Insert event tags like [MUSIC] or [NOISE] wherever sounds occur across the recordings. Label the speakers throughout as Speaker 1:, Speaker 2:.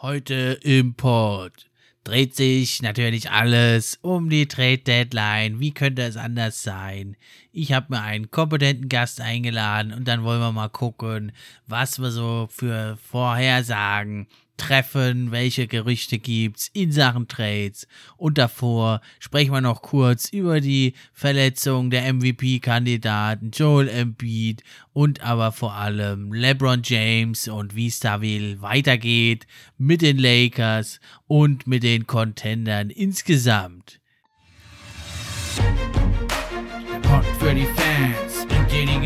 Speaker 1: Heute im Pod dreht sich natürlich alles um die Trade Deadline. Wie könnte es anders sein? Ich habe mir einen kompetenten Gast eingeladen und dann wollen wir mal gucken, was wir so für Vorhersagen treffen, welche Gerüchte gibt's in Sachen Trades. Und davor sprechen wir noch kurz über die Verletzung der MVP-Kandidaten Joel Embiid und aber vor allem LeBron James und wie es da will weitergeht mit den Lakers und mit den Contendern insgesamt. Der für die Fans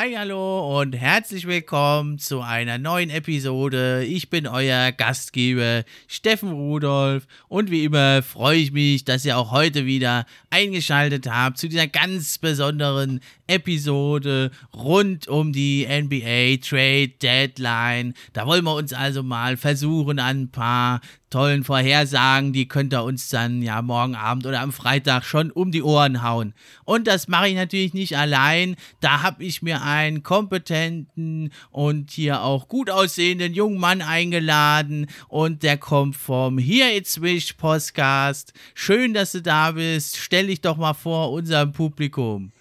Speaker 1: Hi, hallo und herzlich willkommen zu einer neuen Episode. Ich bin euer Gastgeber Steffen Rudolf und wie immer freue ich mich, dass ihr auch heute wieder eingeschaltet habt zu dieser ganz besonderen Episode rund um die NBA Trade Deadline. Da wollen wir uns also mal versuchen, an ein paar tollen Vorhersagen, die könnt ihr uns dann ja morgen Abend oder am Freitag schon um die Ohren hauen. Und das mache ich natürlich nicht allein. Da habe ich mir einen kompetenten und hier auch gut aussehenden jungen Mann eingeladen und der kommt vom Here It's Wish Podcast. Schön, dass du da bist. Stell dich doch mal vor unserem Publikum.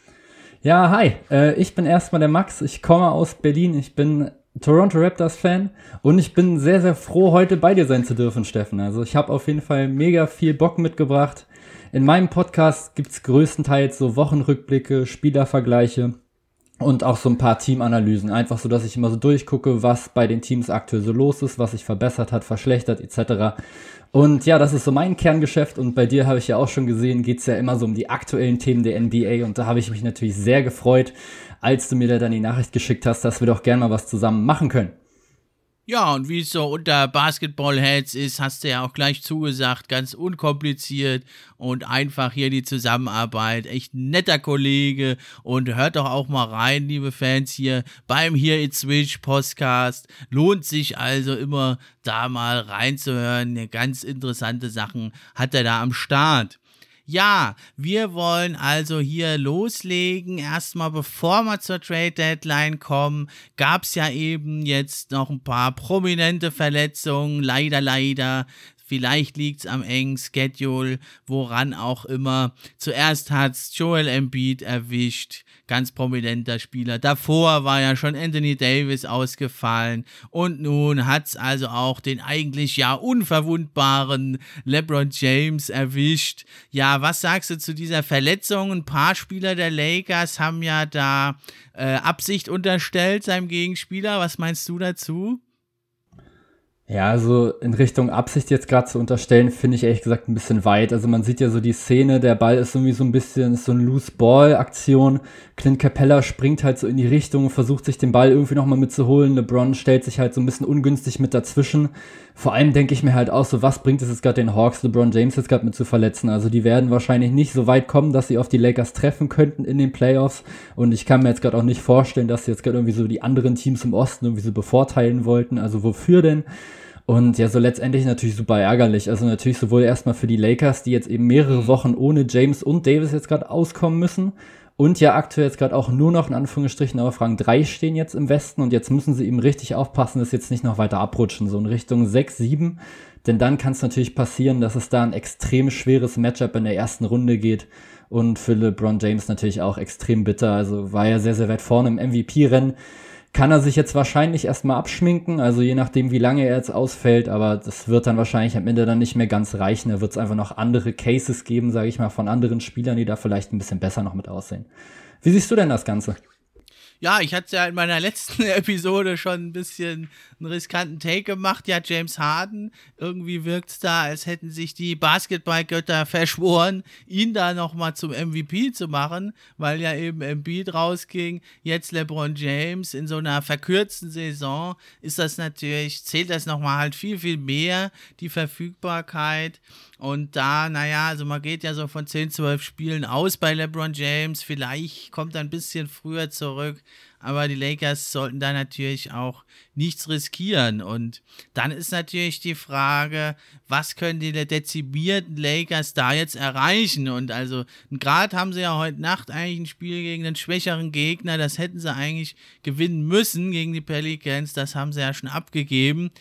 Speaker 2: Ja, hi. Äh, ich bin erstmal der Max. Ich komme aus Berlin. Ich bin Toronto Raptors Fan und ich bin sehr, sehr froh, heute bei dir sein zu dürfen, Steffen. Also ich habe auf jeden Fall mega viel Bock mitgebracht. In meinem Podcast gibt's größtenteils so Wochenrückblicke, Spielervergleiche und auch so ein paar Teamanalysen. Einfach so, dass ich immer so durchgucke, was bei den Teams aktuell so los ist, was sich verbessert hat, verschlechtert etc. Und ja, das ist so mein Kerngeschäft und bei dir habe ich ja auch schon gesehen, geht's ja immer so um die aktuellen Themen der NBA und da habe ich mich natürlich sehr gefreut, als du mir da dann die Nachricht geschickt hast, dass wir doch gerne mal was zusammen machen können.
Speaker 1: Ja, und wie es so unter Basketball-Heads ist, hast du ja auch gleich zugesagt, ganz unkompliziert und einfach hier die Zusammenarbeit. Echt netter Kollege und hört doch auch mal rein, liebe Fans, hier beim Here It's Switch Podcast. Lohnt sich also immer da mal reinzuhören. Ganz interessante Sachen hat er da am Start. Ja, wir wollen also hier loslegen. Erstmal bevor wir zur Trade Deadline kommen, gab es ja eben jetzt noch ein paar prominente Verletzungen. Leider, leider. Vielleicht liegt es am engen Schedule, woran auch immer. Zuerst hat es Joel Embiid erwischt ganz prominenter Spieler. Davor war ja schon Anthony Davis ausgefallen und nun hat es also auch den eigentlich ja unverwundbaren LeBron James erwischt. Ja, was sagst du zu dieser Verletzung? Ein paar Spieler der Lakers haben ja da äh, Absicht unterstellt seinem Gegenspieler. Was meinst du dazu?
Speaker 2: Ja, also in Richtung Absicht jetzt gerade zu unterstellen, finde ich ehrlich gesagt ein bisschen weit. Also man sieht ja so die Szene, der Ball ist irgendwie so ein bisschen, so eine Loose-Ball-Aktion. Clint Capella springt halt so in die Richtung, versucht sich den Ball irgendwie nochmal mitzuholen. LeBron stellt sich halt so ein bisschen ungünstig mit dazwischen. Vor allem denke ich mir halt auch so, was bringt es jetzt gerade den Hawks, LeBron James jetzt gerade mit zu verletzen? Also die werden wahrscheinlich nicht so weit kommen, dass sie auf die Lakers treffen könnten in den Playoffs. Und ich kann mir jetzt gerade auch nicht vorstellen, dass sie jetzt gerade irgendwie so die anderen Teams im Osten irgendwie so bevorteilen wollten. Also wofür denn? Und ja, so letztendlich natürlich super ärgerlich. Also natürlich sowohl erstmal für die Lakers, die jetzt eben mehrere Wochen ohne James und Davis jetzt gerade auskommen müssen. Und ja, aktuell jetzt gerade auch nur noch in Anführungsstrichen auf Rang 3 stehen jetzt im Westen. Und jetzt müssen sie eben richtig aufpassen, dass jetzt nicht noch weiter abrutschen, so in Richtung 6, 7. Denn dann kann es natürlich passieren, dass es da ein extrem schweres Matchup in der ersten Runde geht. Und für LeBron James natürlich auch extrem bitter. Also war ja sehr, sehr weit vorne im MVP-Rennen kann er sich jetzt wahrscheinlich erstmal abschminken, also je nachdem, wie lange er jetzt ausfällt, aber das wird dann wahrscheinlich am Ende dann nicht mehr ganz reichen. Da wird es einfach noch andere Cases geben, sage ich mal, von anderen Spielern, die da vielleicht ein bisschen besser noch mit aussehen. Wie siehst du denn das Ganze?
Speaker 1: Ja, ich hatte ja in meiner [LAUGHS] letzten Episode schon ein bisschen einen riskanten Take gemacht. Ja, James Harden, irgendwie wirkt es da, als hätten sich die Basketballgötter verschworen, ihn da nochmal zum MVP zu machen, weil ja eben Embiid rausging. Jetzt LeBron James in so einer verkürzten Saison ist das natürlich, zählt das nochmal halt viel, viel mehr, die Verfügbarkeit. Und da, naja, also man geht ja so von 10, 12 Spielen aus bei LeBron James. Vielleicht kommt er ein bisschen früher zurück. Aber die Lakers sollten da natürlich auch nichts riskieren. Und dann ist natürlich die Frage, was können die dezimierten Lakers da jetzt erreichen? Und also, gerade haben sie ja heute Nacht eigentlich ein Spiel gegen einen schwächeren Gegner. Das hätten sie eigentlich gewinnen müssen gegen die Pelicans. Das haben sie ja schon abgegeben.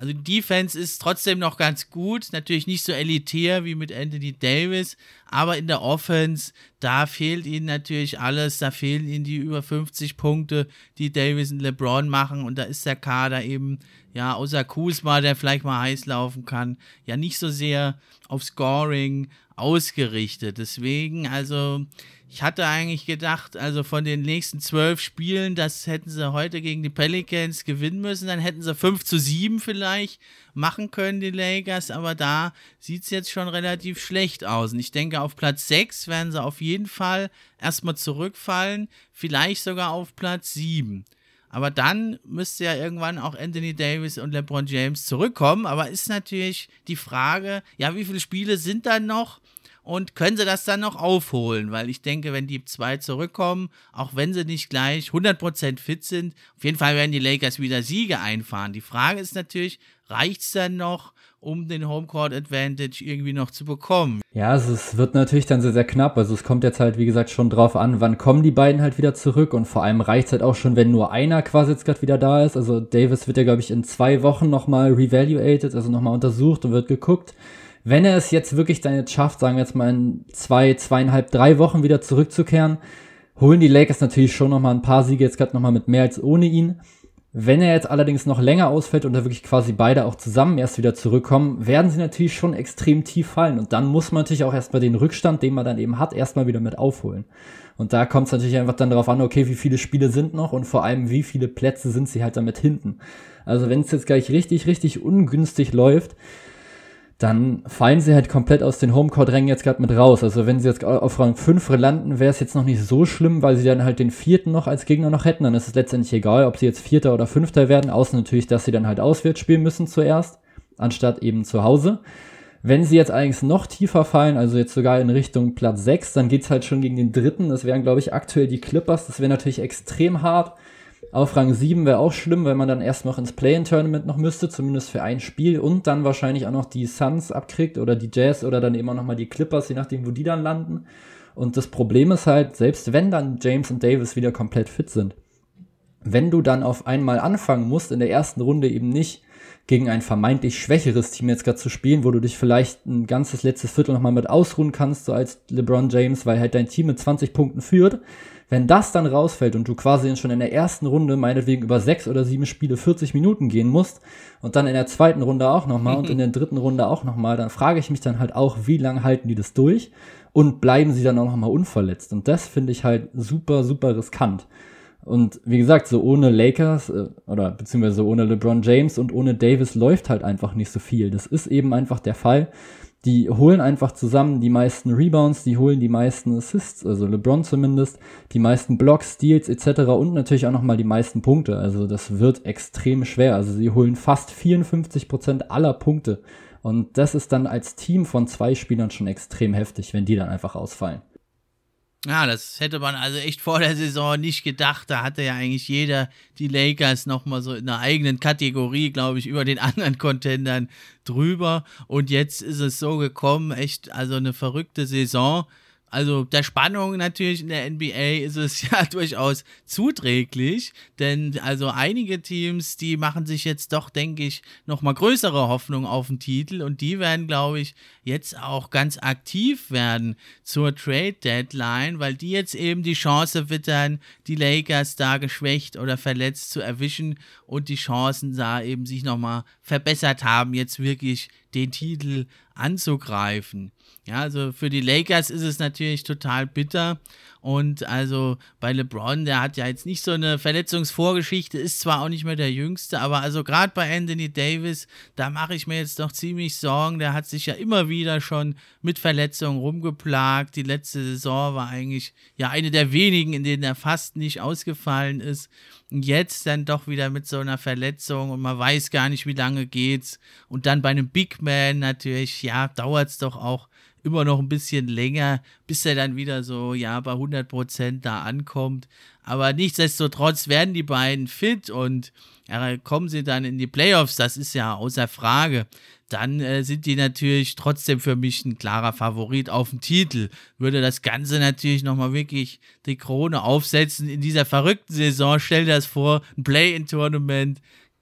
Speaker 1: Also die Defense ist trotzdem noch ganz gut, natürlich nicht so elitär wie mit Anthony Davis, aber in der Offense, da fehlt ihnen natürlich alles, da fehlen ihnen die über 50 Punkte, die Davis und LeBron machen. Und da ist der Kader eben, ja, außer Kuzma, der vielleicht mal heiß laufen kann, ja nicht so sehr auf Scoring ausgerichtet. Deswegen, also ich hatte eigentlich gedacht, also von den nächsten zwölf Spielen, das hätten sie heute gegen die Pelicans gewinnen müssen. Dann hätten sie 5 zu 7 vielleicht machen können, die Lakers. Aber da sieht es jetzt schon relativ schlecht aus. Und ich denke, auf Platz 6 werden sie auf jeden Fall erstmal zurückfallen. Vielleicht sogar auf Platz 7. Aber dann müsste ja irgendwann auch Anthony Davis und LeBron James zurückkommen. Aber ist natürlich die Frage, ja, wie viele Spiele sind dann noch? Und können sie das dann noch aufholen? Weil ich denke, wenn die zwei zurückkommen, auch wenn sie nicht gleich 100% fit sind, auf jeden Fall werden die Lakers wieder Siege einfahren. Die Frage ist natürlich, reicht es dann noch, um den Homecourt Advantage irgendwie noch zu bekommen?
Speaker 2: Ja, also es wird natürlich dann sehr, sehr knapp. Also es kommt jetzt halt, wie gesagt, schon drauf an, wann kommen die beiden halt wieder zurück und vor allem reicht es halt auch schon, wenn nur einer quasi jetzt gerade wieder da ist. Also Davis wird ja, glaube ich, in zwei Wochen nochmal revaluated, also nochmal untersucht und wird geguckt wenn er es jetzt wirklich dann jetzt schafft, sagen wir jetzt mal in zwei, zweieinhalb, drei Wochen wieder zurückzukehren, holen die Lakers natürlich schon nochmal ein paar Siege, jetzt gerade nochmal mit mehr als ohne ihn. Wenn er jetzt allerdings noch länger ausfällt und da wirklich quasi beide auch zusammen erst wieder zurückkommen, werden sie natürlich schon extrem tief fallen. Und dann muss man natürlich auch erstmal den Rückstand, den man dann eben hat, erstmal wieder mit aufholen. Und da kommt es natürlich einfach dann darauf an, okay, wie viele Spiele sind noch und vor allem, wie viele Plätze sind sie halt damit hinten. Also wenn es jetzt gleich richtig, richtig ungünstig läuft, dann fallen sie halt komplett aus den Homecourt-Rängen jetzt gerade mit raus. Also wenn sie jetzt auf Rang 5 landen, wäre es jetzt noch nicht so schlimm, weil sie dann halt den vierten noch als Gegner noch hätten. Dann ist es letztendlich egal, ob sie jetzt Vierter oder Fünfter werden, außer natürlich, dass sie dann halt auswärts spielen müssen zuerst, anstatt eben zu Hause. Wenn sie jetzt allerdings noch tiefer fallen, also jetzt sogar in Richtung Platz 6, dann geht's halt schon gegen den dritten. Das wären, glaube ich, aktuell die Clippers. Das wäre natürlich extrem hart. Auf Rang 7 wäre auch schlimm, weil man dann erst noch ins Play-In-Tournament noch müsste, zumindest für ein Spiel und dann wahrscheinlich auch noch die Suns abkriegt oder die Jazz oder dann eben auch nochmal die Clippers, je nachdem, wo die dann landen. Und das Problem ist halt, selbst wenn dann James und Davis wieder komplett fit sind, wenn du dann auf einmal anfangen musst, in der ersten Runde eben nicht gegen ein vermeintlich schwächeres Team jetzt gerade zu spielen, wo du dich vielleicht ein ganzes letztes Viertel nochmal mit ausruhen kannst, so als LeBron James, weil halt dein Team mit 20 Punkten führt, wenn das dann rausfällt und du quasi schon in der ersten Runde meinetwegen über sechs oder sieben Spiele 40 Minuten gehen musst und dann in der zweiten Runde auch nochmal und in der dritten Runde auch nochmal, dann frage ich mich dann halt auch, wie lange halten die das durch und bleiben sie dann auch nochmal unverletzt? Und das finde ich halt super, super riskant. Und wie gesagt, so ohne Lakers äh, oder beziehungsweise ohne LeBron James und ohne Davis läuft halt einfach nicht so viel. Das ist eben einfach der Fall die holen einfach zusammen die meisten Rebounds, die holen die meisten Assists, also LeBron zumindest, die meisten Blocks, Steals etc. und natürlich auch nochmal die meisten Punkte. Also das wird extrem schwer. Also sie holen fast 54 Prozent aller Punkte. Und das ist dann als Team von zwei Spielern schon extrem heftig, wenn die dann einfach ausfallen.
Speaker 1: Ja, das hätte man also echt vor der Saison nicht gedacht. Da hatte ja eigentlich jeder die Lakers nochmal so in einer eigenen Kategorie, glaube ich, über den anderen Contendern drüber. Und jetzt ist es so gekommen, echt, also eine verrückte Saison also der Spannung natürlich in der NBA ist es [LAUGHS] ja durchaus zuträglich, denn also einige Teams, die machen sich jetzt doch, denke ich, nochmal größere Hoffnung auf den Titel und die werden, glaube ich, jetzt auch ganz aktiv werden zur Trade Deadline, weil die jetzt eben die Chance wittern, die Lakers da geschwächt oder verletzt zu erwischen und die Chancen da eben sich nochmal verbessert haben, jetzt wirklich den Titel anzugreifen. Ja, also für die Lakers ist es natürlich total bitter. Und also bei LeBron, der hat ja jetzt nicht so eine Verletzungsvorgeschichte, ist zwar auch nicht mehr der Jüngste, aber also gerade bei Anthony Davis, da mache ich mir jetzt doch ziemlich Sorgen. Der hat sich ja immer wieder schon mit Verletzungen rumgeplagt. Die letzte Saison war eigentlich ja eine der wenigen, in denen er fast nicht ausgefallen ist. Jetzt dann doch wieder mit so einer Verletzung und man weiß gar nicht, wie lange geht's. Und dann bei einem Big Man natürlich, ja, dauert es doch auch immer noch ein bisschen länger, bis er dann wieder so, ja, bei 100% da ankommt. Aber nichtsdestotrotz werden die beiden fit und ja, kommen sie dann in die Playoffs, das ist ja außer Frage. Dann äh, sind die natürlich trotzdem für mich ein klarer Favorit auf den Titel. Würde das Ganze natürlich nochmal wirklich die Krone aufsetzen in dieser verrückten Saison. Stell dir das vor, ein Play-in-Tournament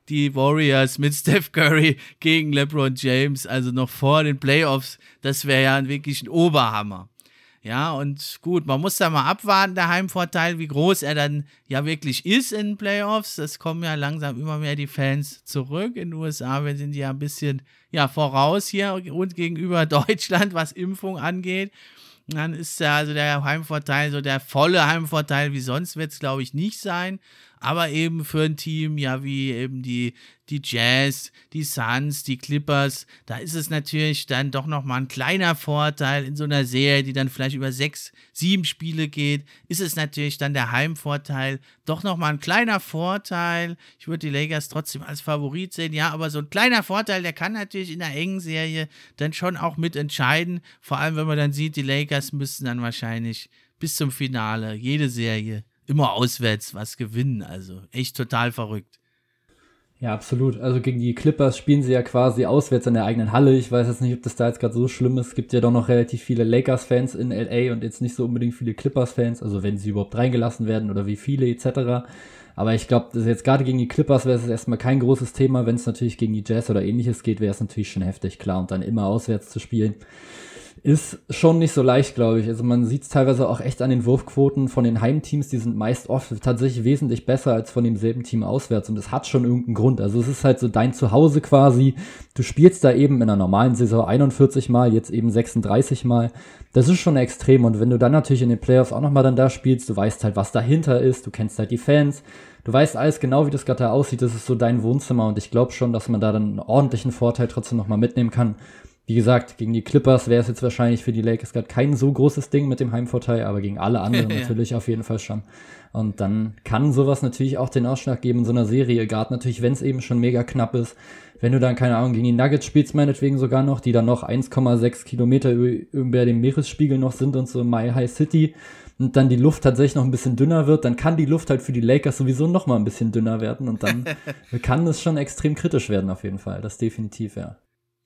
Speaker 1: die Warriors mit [LAUGHS] Steph Curry gegen LeBron James, also noch vor den Playoffs, das wäre ja wirklich ein Oberhammer. Ja, und gut, man muss da mal abwarten, der Heimvorteil, wie groß er dann ja wirklich ist in den Playoffs. Das kommen ja langsam immer mehr die Fans zurück. In den USA wir sind ja ein bisschen ja, voraus hier und gegenüber [LAUGHS] Deutschland, was Impfung angeht. Dann ist ja also der Heimvorteil, so der volle Heimvorteil, wie sonst wird es, glaube ich, nicht sein aber eben für ein Team, ja, wie eben die, die Jazz, die Suns, die Clippers, da ist es natürlich dann doch nochmal ein kleiner Vorteil in so einer Serie, die dann vielleicht über sechs, sieben Spiele geht, ist es natürlich dann der Heimvorteil, doch nochmal ein kleiner Vorteil. Ich würde die Lakers trotzdem als Favorit sehen, ja, aber so ein kleiner Vorteil, der kann natürlich in einer engen Serie dann schon auch mitentscheiden, vor allem wenn man dann sieht, die Lakers müssen dann wahrscheinlich bis zum Finale jede Serie immer auswärts was gewinnen. Also echt total verrückt.
Speaker 2: Ja, absolut. Also gegen die Clippers spielen sie ja quasi auswärts in der eigenen Halle. Ich weiß jetzt nicht, ob das da jetzt gerade so schlimm ist. Es gibt ja doch noch relativ viele Lakers-Fans in LA und jetzt nicht so unbedingt viele Clippers-Fans, also wenn sie überhaupt reingelassen werden oder wie viele etc. Aber ich glaube, jetzt gerade gegen die Clippers wäre es erstmal kein großes Thema. Wenn es natürlich gegen die Jazz oder ähnliches geht, wäre es natürlich schon heftig, klar. Und dann immer auswärts zu spielen ist schon nicht so leicht, glaube ich. Also man sieht es teilweise auch echt an den Wurfquoten von den Heimteams, die sind meist oft tatsächlich wesentlich besser als von demselben Team auswärts und das hat schon irgendeinen Grund. Also es ist halt so dein Zuhause quasi. Du spielst da eben in einer normalen Saison 41 Mal, jetzt eben 36 Mal. Das ist schon extrem und wenn du dann natürlich in den Playoffs auch nochmal dann da spielst, du weißt halt, was dahinter ist, du kennst halt die Fans, du weißt alles genau, wie das da aussieht, das ist so dein Wohnzimmer und ich glaube schon, dass man da dann einen ordentlichen Vorteil trotzdem nochmal mitnehmen kann. Wie gesagt, gegen die Clippers wäre es jetzt wahrscheinlich für die Lakers gerade kein so großes Ding mit dem Heimvorteil, aber gegen alle anderen [LAUGHS] ja. natürlich auf jeden Fall schon. Und dann kann sowas natürlich auch den Ausschlag geben in so einer Serie, gerade natürlich, wenn es eben schon mega knapp ist. Wenn du dann, keine Ahnung, gegen die Nuggets spielst, meinetwegen sogar noch, die dann noch 1,6 Kilometer über dem Meeresspiegel noch sind und so My High City und dann die Luft tatsächlich noch ein bisschen dünner wird, dann kann die Luft halt für die Lakers sowieso noch mal ein bisschen dünner werden und dann [LAUGHS] kann es schon extrem kritisch werden auf jeden Fall. Das definitiv, ja.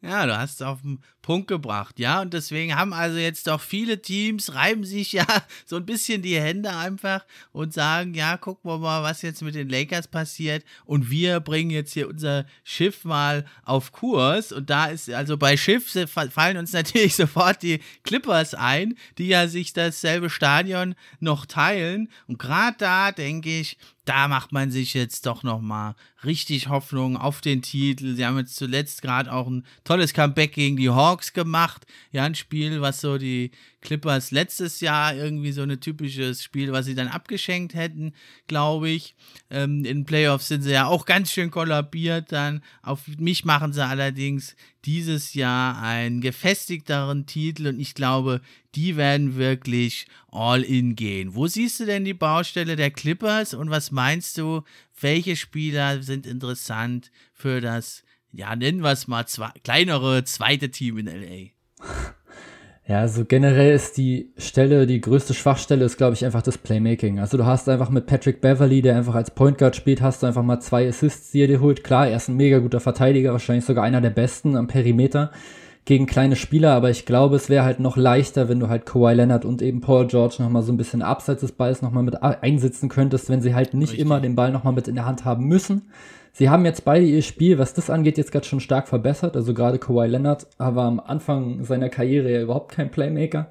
Speaker 1: Ja, du hast es auf den Punkt gebracht, ja. Und deswegen haben also jetzt doch viele Teams, reiben sich ja [LAUGHS] so ein bisschen die Hände einfach und sagen, ja, gucken wir mal, was jetzt mit den Lakers passiert. Und wir bringen jetzt hier unser Schiff mal auf Kurs. Und da ist, also bei Schiff fallen uns [LAUGHS] natürlich sofort die Clippers ein, die ja sich dasselbe Stadion noch teilen. Und gerade da denke ich, da macht man sich jetzt doch noch mal richtig Hoffnung auf den Titel. Sie haben jetzt zuletzt gerade auch ein tolles Comeback gegen die Hawks gemacht. Ja, ein Spiel, was so die Clippers letztes Jahr irgendwie so ein typisches Spiel, was sie dann abgeschenkt hätten, glaube ich. Ähm, in Playoffs sind sie ja auch ganz schön kollabiert dann. Auf mich machen sie allerdings dieses Jahr einen gefestigteren Titel und ich glaube, die werden wirklich all in gehen. Wo siehst du denn die Baustelle der Clippers und was meinst du, welche Spieler sind interessant für das, ja, nennen wir es mal, zwei, kleinere zweite Team in LA?
Speaker 2: Ja, also generell ist die Stelle, die größte Schwachstelle ist, glaube ich, einfach das Playmaking. Also du hast einfach mit Patrick Beverly, der einfach als Point Guard spielt, hast du einfach mal zwei Assists, die er dir holt. Klar, er ist ein mega guter Verteidiger, wahrscheinlich sogar einer der besten am Perimeter gegen kleine Spieler, aber ich glaube, es wäre halt noch leichter, wenn du halt Kawhi Leonard und eben Paul George nochmal so ein bisschen abseits des Balls nochmal mit einsitzen könntest, wenn sie halt nicht Richtig. immer den Ball nochmal mit in der Hand haben müssen. Sie haben jetzt beide ihr Spiel, was das angeht, jetzt gerade schon stark verbessert. Also gerade Kawhi Leonard war am Anfang seiner Karriere ja überhaupt kein Playmaker.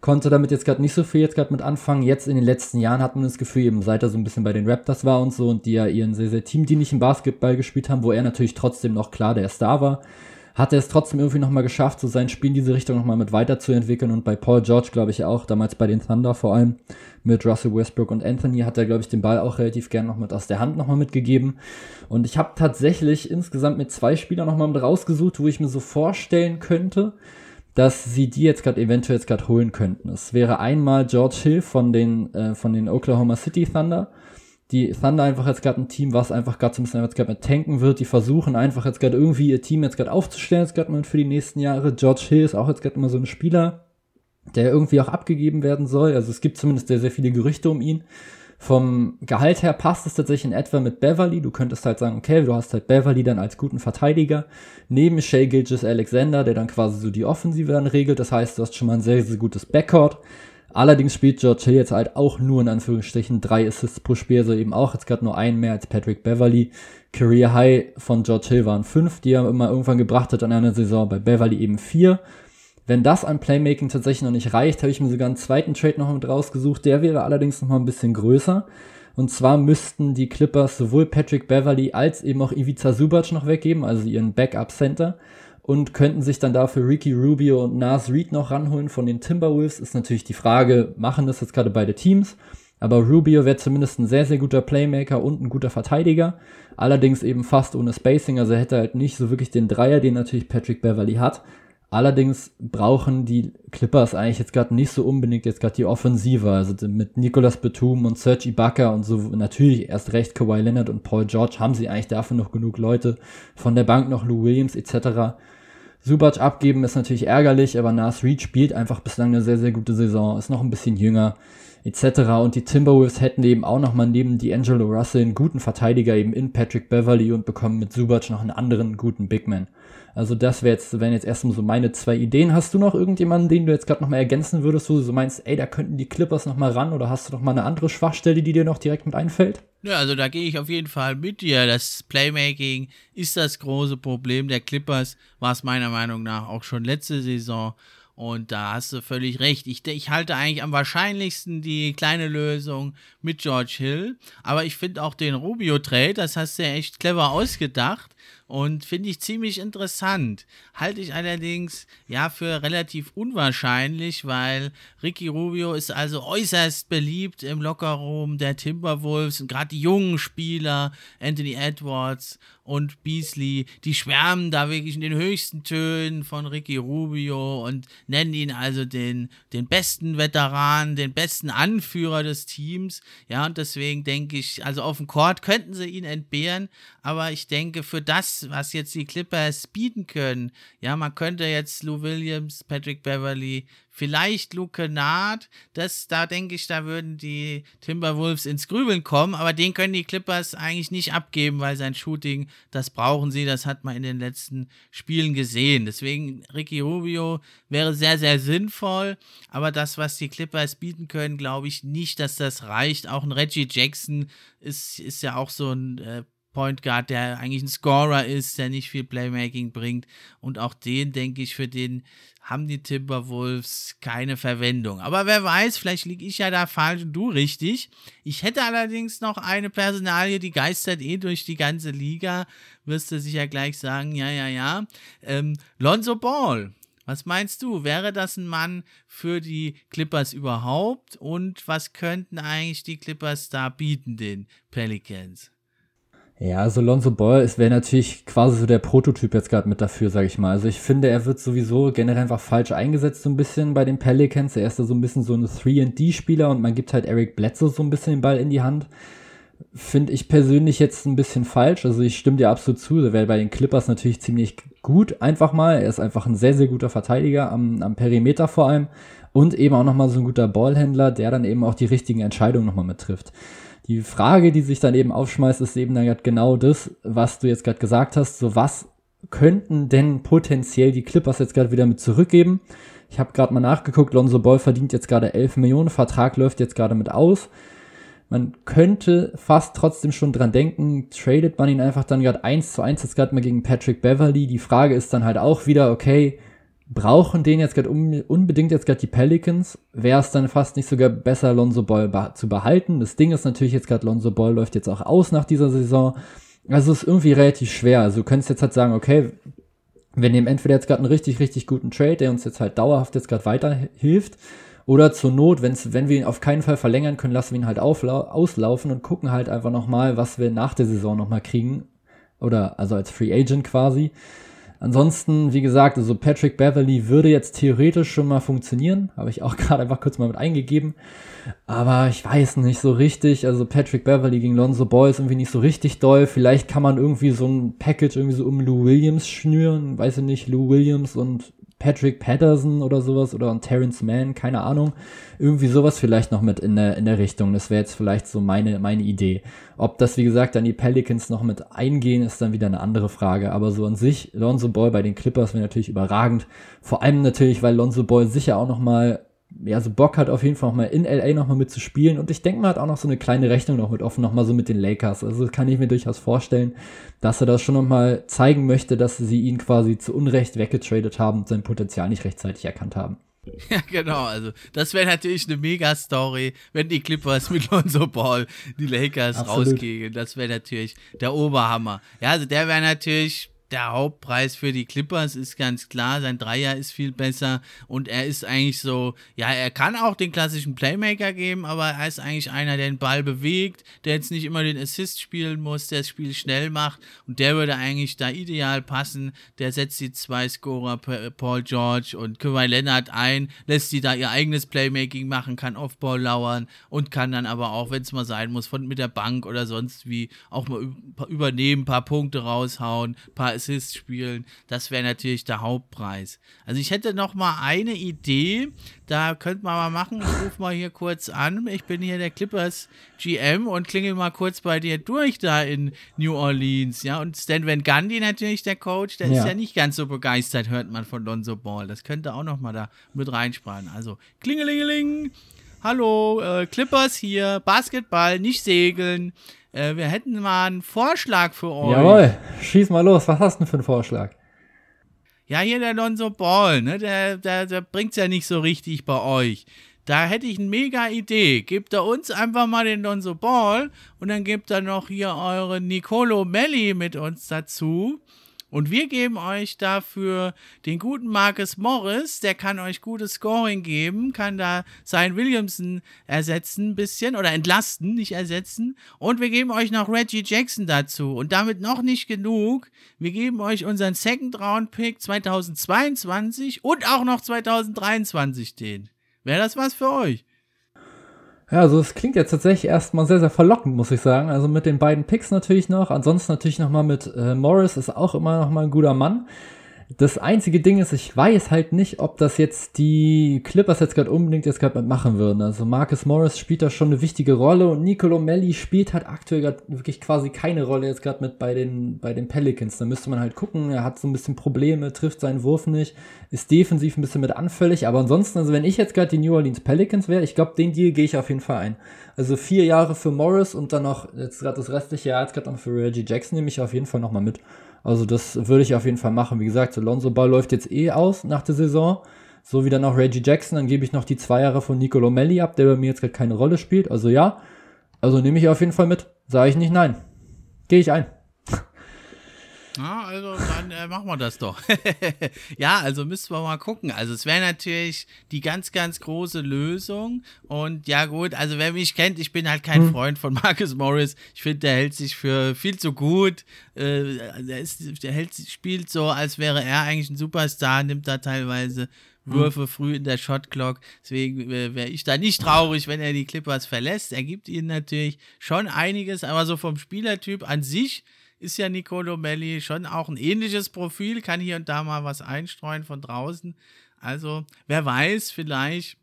Speaker 2: Konnte damit jetzt gerade nicht so viel jetzt gerade mit anfangen. Jetzt in den letzten Jahren hat man das Gefühl, eben seit er so ein bisschen bei den Raptors war und so und die ja ihren sehr, sehr teamdienlichen Basketball gespielt haben, wo er natürlich trotzdem noch klar der Star war, hat er es trotzdem irgendwie nochmal geschafft, so sein Spiel in diese Richtung nochmal mit weiterzuentwickeln. Und bei Paul George, glaube ich, auch, damals bei den Thunder vor allem, mit Russell Westbrook und Anthony, hat er, glaube ich, den Ball auch relativ gern noch mit aus der Hand nochmal mitgegeben. Und ich habe tatsächlich insgesamt mit zwei Spielern nochmal mit rausgesucht, wo ich mir so vorstellen könnte, dass sie die jetzt gerade eventuell jetzt gerade holen könnten. Es wäre einmal George Hill von den, äh, von den Oklahoma City Thunder die Thunder einfach jetzt gerade ein Team, was einfach gerade so ein bisschen jetzt gerade mit tanken wird. Die versuchen einfach jetzt gerade irgendwie ihr Team jetzt gerade aufzustellen, jetzt gerade mal für die nächsten Jahre. George Hill ist auch jetzt gerade immer so ein Spieler, der irgendwie auch abgegeben werden soll. Also es gibt zumindest sehr, sehr viele Gerüchte um ihn. Vom Gehalt her passt es tatsächlich in etwa mit Beverly. Du könntest halt sagen, okay, du hast halt Beverly dann als guten Verteidiger. Neben Shea Gilgis Alexander, der dann quasi so die Offensive dann regelt. Das heißt, du hast schon mal ein sehr, sehr gutes Backcourt. Allerdings spielt George Hill jetzt halt auch nur in Anführungsstrichen drei Assists pro Spiel, also eben auch jetzt gerade nur einen mehr als Patrick Beverly. Career High von George Hill waren fünf, die er immer irgendwann gebracht hat an einer Saison, bei Beverly eben vier. Wenn das an Playmaking tatsächlich noch nicht reicht, habe ich mir sogar einen zweiten Trade noch mit rausgesucht. Der wäre allerdings noch mal ein bisschen größer. Und zwar müssten die Clippers sowohl Patrick Beverly als eben auch Ivica Subac noch weggeben, also ihren Backup Center und könnten sich dann dafür Ricky Rubio und Nas Reed noch ranholen von den Timberwolves. Ist natürlich die Frage, machen das jetzt gerade beide Teams? Aber Rubio wäre zumindest ein sehr, sehr guter Playmaker und ein guter Verteidiger. Allerdings eben fast ohne Spacing, also er hätte halt nicht so wirklich den Dreier, den natürlich Patrick Beverly hat. Allerdings brauchen die Clippers eigentlich jetzt gerade nicht so unbedingt jetzt gerade die Offensive. Also mit Nicolas Batum und Serge Ibaka und so natürlich erst recht Kawhi Leonard und Paul George haben sie eigentlich dafür noch genug Leute. Von der Bank noch Lou Williams etc. Subac abgeben ist natürlich ärgerlich, aber Nas Reed spielt einfach bislang eine sehr, sehr gute Saison, ist noch ein bisschen jünger, etc. Und die Timberwolves hätten eben auch nochmal neben D'Angelo Russell einen guten Verteidiger eben in Patrick Beverly und bekommen mit Subac noch einen anderen guten Bigman. Also das wäre jetzt, wären jetzt erstmal so meine zwei Ideen. Hast du noch irgendjemanden, den du jetzt gerade nochmal ergänzen würdest, wo du so meinst, ey, da könnten die Clippers nochmal ran oder hast du noch mal eine andere Schwachstelle, die dir noch direkt mit einfällt?
Speaker 1: Ja, also da gehe ich auf jeden Fall mit dir. Das Playmaking ist das große Problem der Clippers, war es meiner Meinung nach auch schon letzte Saison. Und da hast du völlig recht. Ich, ich halte eigentlich am wahrscheinlichsten die kleine Lösung mit George Hill. Aber ich finde auch den Rubio-Trade, das hast du ja echt clever ausgedacht und finde ich ziemlich interessant. Halte ich allerdings ja für relativ unwahrscheinlich, weil Ricky Rubio ist also äußerst beliebt im Lockerroom der Timberwolves und gerade die jungen Spieler, Anthony Edwards und Beasley, die schwärmen da wirklich in den höchsten Tönen von Ricky Rubio und nennen ihn also den, den besten Veteran, den besten Anführer des Teams. Ja, und deswegen denke ich, also auf dem Court könnten sie ihn entbehren, aber ich denke, für das, was jetzt die Clippers bieten können, ja, man könnte jetzt Lou Williams, Patrick Beverly, vielleicht Luke Naht, das, da denke ich, da würden die Timberwolves ins Grübeln kommen, aber den können die Clippers eigentlich nicht abgeben, weil sein Shooting, das brauchen sie, das hat man in den letzten Spielen gesehen. Deswegen Ricky Rubio wäre sehr, sehr sinnvoll, aber das, was die Clippers bieten können, glaube ich nicht, dass das reicht. Auch ein Reggie Jackson ist, ist ja auch so ein äh, Point Guard, der eigentlich ein Scorer ist, der nicht viel Playmaking bringt. Und auch den, denke ich, für den haben die Timberwolves keine Verwendung. Aber wer weiß, vielleicht liege ich ja da falsch und du richtig. Ich hätte allerdings noch eine Personalie, die geistert eh durch die ganze Liga. Wirst du sicher gleich sagen, ja, ja, ja. Ähm, Lonzo Ball. Was meinst du? Wäre das ein Mann für die Clippers überhaupt? Und was könnten eigentlich die Clippers da bieten, den Pelicans?
Speaker 2: Ja, also Lonzo Ball ist wäre natürlich quasi so der Prototyp jetzt gerade mit dafür, sage ich mal. Also ich finde, er wird sowieso generell einfach falsch eingesetzt so ein bisschen bei den Pelicans. Er ist da so ein bisschen so ein 3D-Spieler und man gibt halt Eric Bledsoe so ein bisschen den Ball in die Hand. Finde ich persönlich jetzt ein bisschen falsch. Also ich stimme dir absolut zu. Der wäre bei den Clippers natürlich ziemlich gut, einfach mal. Er ist einfach ein sehr, sehr guter Verteidiger am, am Perimeter vor allem. Und eben auch nochmal so ein guter Ballhändler, der dann eben auch die richtigen Entscheidungen nochmal mittrifft. Die Frage, die sich dann eben aufschmeißt, ist eben dann genau das, was du jetzt gerade gesagt hast. So, was könnten denn potenziell die Clippers jetzt gerade wieder mit zurückgeben? Ich habe gerade mal nachgeguckt, Lonzo Ball verdient jetzt gerade 11 Millionen, Vertrag läuft jetzt gerade mit aus. Man könnte fast trotzdem schon dran denken, tradet man ihn einfach dann gerade eins zu eins jetzt gerade mal gegen Patrick Beverly. Die Frage ist dann halt auch wieder, okay, brauchen den jetzt gerade unbedingt jetzt gerade die Pelicans, wäre es dann fast nicht sogar besser, Lonzo Ball zu behalten. Das Ding ist natürlich jetzt gerade, Lonzo Ball läuft jetzt auch aus nach dieser Saison. Also es ist irgendwie relativ schwer. Also du könntest jetzt halt sagen, okay, Wir nehmen entweder jetzt gerade einen richtig, richtig guten Trade, der uns jetzt halt dauerhaft jetzt gerade weiterhilft, oder zur Not, wenn's, wenn wir ihn auf keinen Fall verlängern können, lassen wir ihn halt auslaufen und gucken halt einfach nochmal, was wir nach der Saison nochmal kriegen. Oder also als Free Agent quasi. Ansonsten, wie gesagt, also Patrick Beverly würde jetzt theoretisch schon mal funktionieren. Habe ich auch [LAUGHS] gerade einfach kurz mal mit eingegeben. Aber ich weiß nicht so richtig. Also Patrick Beverly gegen Lonzo Ball ist irgendwie nicht so richtig doll. Vielleicht kann man irgendwie so ein Package irgendwie so um Lou Williams schnüren. Weiß ich nicht, Lou Williams und Patrick Patterson oder sowas oder ein Terrence Mann, keine Ahnung. Irgendwie sowas vielleicht noch mit in der, in der Richtung. Das wäre jetzt vielleicht so meine, meine Idee. Ob das, wie gesagt, dann die Pelicans noch mit eingehen, ist dann wieder eine andere Frage. Aber so an sich, Lonzo Ball bei den Clippers wäre natürlich überragend. Vor allem natürlich, weil Lonzo Ball sicher auch noch mal ja, so Bock hat auf jeden Fall noch mal in LA noch mal mitzuspielen und ich denke mal hat auch noch so eine kleine Rechnung noch mit offen, noch mal so mit den Lakers. Also kann ich mir durchaus vorstellen, dass er das schon noch mal zeigen möchte, dass sie ihn quasi zu Unrecht weggetradet haben und sein Potenzial nicht rechtzeitig erkannt haben. [LAUGHS]
Speaker 1: Ja, genau. Also, das wäre natürlich eine Mega-Story, wenn die Clippers mit Lonzo Ball die Lakers Absolut. rausgehen. Das wäre natürlich der Oberhammer. Ja, also der wäre natürlich der Hauptpreis für die Clippers ist ganz klar, sein Dreier ist viel besser und er ist eigentlich so, ja, er kann auch den klassischen Playmaker geben, aber er ist eigentlich einer, der den Ball bewegt, der jetzt nicht immer den Assist spielen muss, der das Spiel schnell macht und der würde eigentlich da ideal passen. Der setzt die zwei Scorer Paul George und Kawhi Leonard ein, lässt sie da ihr eigenes Playmaking machen, kann Offball lauern und kann dann aber auch, wenn es mal sein muss, von mit der Bank oder sonst wie auch mal übernehmen, paar Punkte raushauen, paar Assists spielen. Das wäre natürlich der Hauptpreis. Also ich hätte noch mal eine Idee, da könnte man mal machen. Ich rufe mal hier kurz an. Ich bin hier der Clippers GM und klingel mal kurz bei dir durch da in New Orleans. Ja, und Stan Van Gundy natürlich der Coach, der ja. ist ja nicht ganz so begeistert, hört man von Lonzo Ball. Das könnte auch noch mal da mit reinsparen. Also klingelingeling. Hallo, äh, Clippers hier, Basketball, nicht segeln. Äh, wir hätten mal einen Vorschlag für euch.
Speaker 2: Jawohl, schieß mal los. Was hast du denn für einen Vorschlag?
Speaker 1: Ja, hier der Lonzo Ball, ne? Der, der, der bringt's ja nicht so richtig bei euch. Da hätte ich eine mega Idee. Gebt da uns einfach mal den Lonzo Ball und dann gebt da noch hier eure Nicolo Melli mit uns dazu. Und wir geben euch dafür den guten Marcus Morris, der kann euch gutes Scoring geben, kann da sein Williamson ersetzen, ein bisschen oder entlasten, nicht ersetzen. Und wir geben euch noch Reggie Jackson dazu. Und damit noch nicht genug. Wir geben euch unseren Second Round Pick 2022 und auch noch 2023 den. Wäre das was für euch?
Speaker 2: Ja, also es klingt jetzt tatsächlich erstmal sehr, sehr verlockend, muss ich sagen. Also mit den beiden Picks natürlich noch. Ansonsten natürlich nochmal mit äh, Morris ist auch immer nochmal ein guter Mann. Das einzige Ding ist, ich weiß halt nicht, ob das jetzt die Clippers jetzt gerade unbedingt jetzt gerade machen würden. Also Marcus Morris spielt da schon eine wichtige Rolle und Nicolo Melli spielt halt aktuell gerade wirklich quasi keine Rolle jetzt gerade mit bei den, bei den Pelicans. Da müsste man halt gucken, er hat so ein bisschen Probleme, trifft seinen Wurf nicht, ist defensiv ein bisschen mit anfällig, aber ansonsten, also wenn ich jetzt gerade die New Orleans Pelicans wäre, ich glaube, den Deal gehe ich auf jeden Fall ein. Also vier Jahre für Morris und dann noch jetzt gerade das restliche Jahr jetzt gerade noch für Reggie Jackson nehme ich auf jeden Fall nochmal mit. Also das würde ich auf jeden Fall machen. Wie gesagt, so Lonzo Ball läuft jetzt eh aus nach der Saison. So wie dann auch Reggie Jackson. Dann gebe ich noch die zwei Jahre von Nicolo Melli ab, der bei mir jetzt gerade keine Rolle spielt. Also ja. Also nehme ich auf jeden Fall mit. Sage ich nicht nein. Gehe ich ein.
Speaker 1: Ja, also dann äh, machen wir das doch. [LAUGHS] ja, also müssen wir mal gucken. Also es wäre natürlich die ganz, ganz große Lösung. Und ja gut, also wer mich kennt, ich bin halt kein hm. Freund von Marcus Morris. Ich finde, der hält sich für viel zu gut. Äh, der, ist, der hält, spielt so, als wäre er eigentlich ein Superstar, nimmt da teilweise hm. Würfe früh in der Shotclock. Deswegen äh, wäre ich da nicht traurig, wenn er die Clippers verlässt. Er gibt ihnen natürlich schon einiges, aber so vom Spielertyp an sich ist ja Nicolo Melli schon auch ein ähnliches Profil, kann hier und da mal was einstreuen von draußen. Also, wer weiß, vielleicht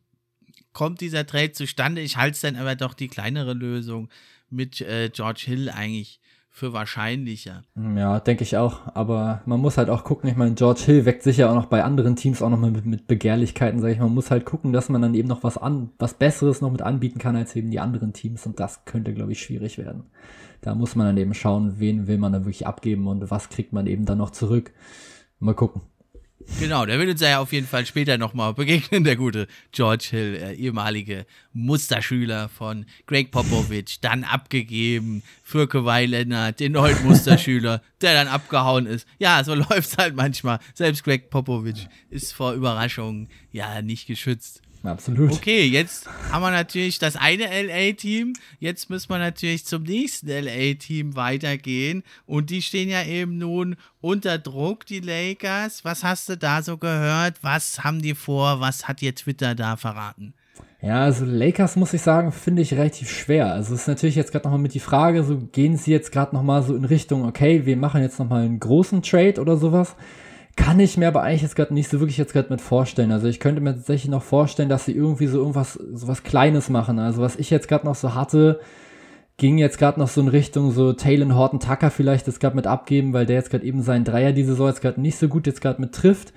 Speaker 1: kommt dieser Trade zustande. Ich halte es dann aber doch die kleinere Lösung mit äh, George Hill eigentlich für wahrscheinlicher.
Speaker 2: Ja, denke ich auch. Aber man muss halt auch gucken. Ich meine, George Hill weckt sicher auch noch bei anderen Teams auch noch mal mit, mit Begehrlichkeiten, sage ich. Man muss halt gucken, dass man dann eben noch was an, was Besseres noch mit anbieten kann als eben die anderen Teams. Und das könnte, glaube ich, schwierig werden. Da muss man dann eben schauen, wen will man da wirklich abgeben und was kriegt man eben dann noch zurück. Mal gucken.
Speaker 1: Genau, der wird uns ja auf jeden Fall später nochmal begegnen, der gute George Hill, äh, ehemalige Musterschüler von Greg Popovich, dann abgegeben für Kawhi Leonard, den neuen [LAUGHS] Musterschüler, der dann abgehauen ist. Ja, so [LAUGHS] läuft es halt manchmal. Selbst Greg Popovich ist vor Überraschungen ja nicht geschützt.
Speaker 2: Absolut.
Speaker 1: Okay, jetzt haben wir natürlich das eine LA-Team. Jetzt müssen wir natürlich zum nächsten LA-Team weitergehen. Und die stehen ja eben nun unter Druck, die Lakers. Was hast du da so gehört? Was haben die vor? Was hat dir Twitter da verraten?
Speaker 2: Ja, also Lakers muss ich sagen, finde ich relativ schwer. Also es ist natürlich jetzt gerade nochmal mit die Frage, so gehen sie jetzt gerade nochmal so in Richtung, okay, wir machen jetzt nochmal einen großen Trade oder sowas. Kann ich mir aber eigentlich jetzt gerade nicht so wirklich jetzt gerade mit vorstellen. Also ich könnte mir tatsächlich noch vorstellen, dass sie irgendwie so irgendwas, so was Kleines machen. Also was ich jetzt gerade noch so hatte, ging jetzt gerade noch so in Richtung so Taylor Horton Tucker vielleicht das gerade mit abgeben, weil der jetzt gerade eben seinen Dreier diese Saison jetzt gerade nicht so gut jetzt gerade mit trifft.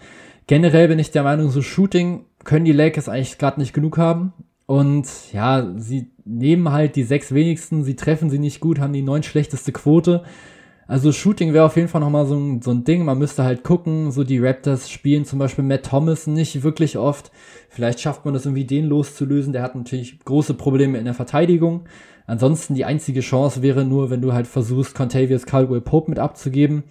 Speaker 2: Generell bin ich der Meinung, so Shooting können die Lakers eigentlich gerade nicht genug haben. Und ja, sie nehmen halt die sechs wenigsten, sie treffen sie nicht gut, haben die neun schlechteste Quote. Also Shooting wäre auf jeden Fall nochmal so ein, so ein Ding. Man müsste halt gucken, so die Raptors spielen zum Beispiel Matt Thomas nicht wirklich oft. Vielleicht schafft man das irgendwie, den loszulösen. Der hat natürlich große Probleme in der Verteidigung. Ansonsten die einzige Chance wäre nur, wenn du halt versuchst, Contavious Caldwell Pope mit abzugeben.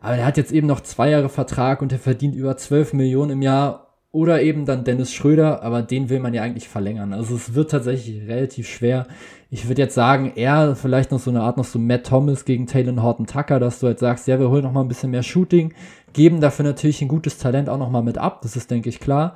Speaker 2: Aber der hat jetzt eben noch zwei Jahre Vertrag und der verdient über 12 Millionen im Jahr oder eben dann Dennis Schröder, aber den will man ja eigentlich verlängern. Also es wird tatsächlich relativ schwer. Ich würde jetzt sagen, eher vielleicht noch so eine Art noch so Matt Thomas gegen Taylor Horton Tucker, dass du halt sagst, ja, wir holen noch mal ein bisschen mehr Shooting, geben dafür natürlich ein gutes Talent auch noch mal mit ab, das ist, denke ich, klar.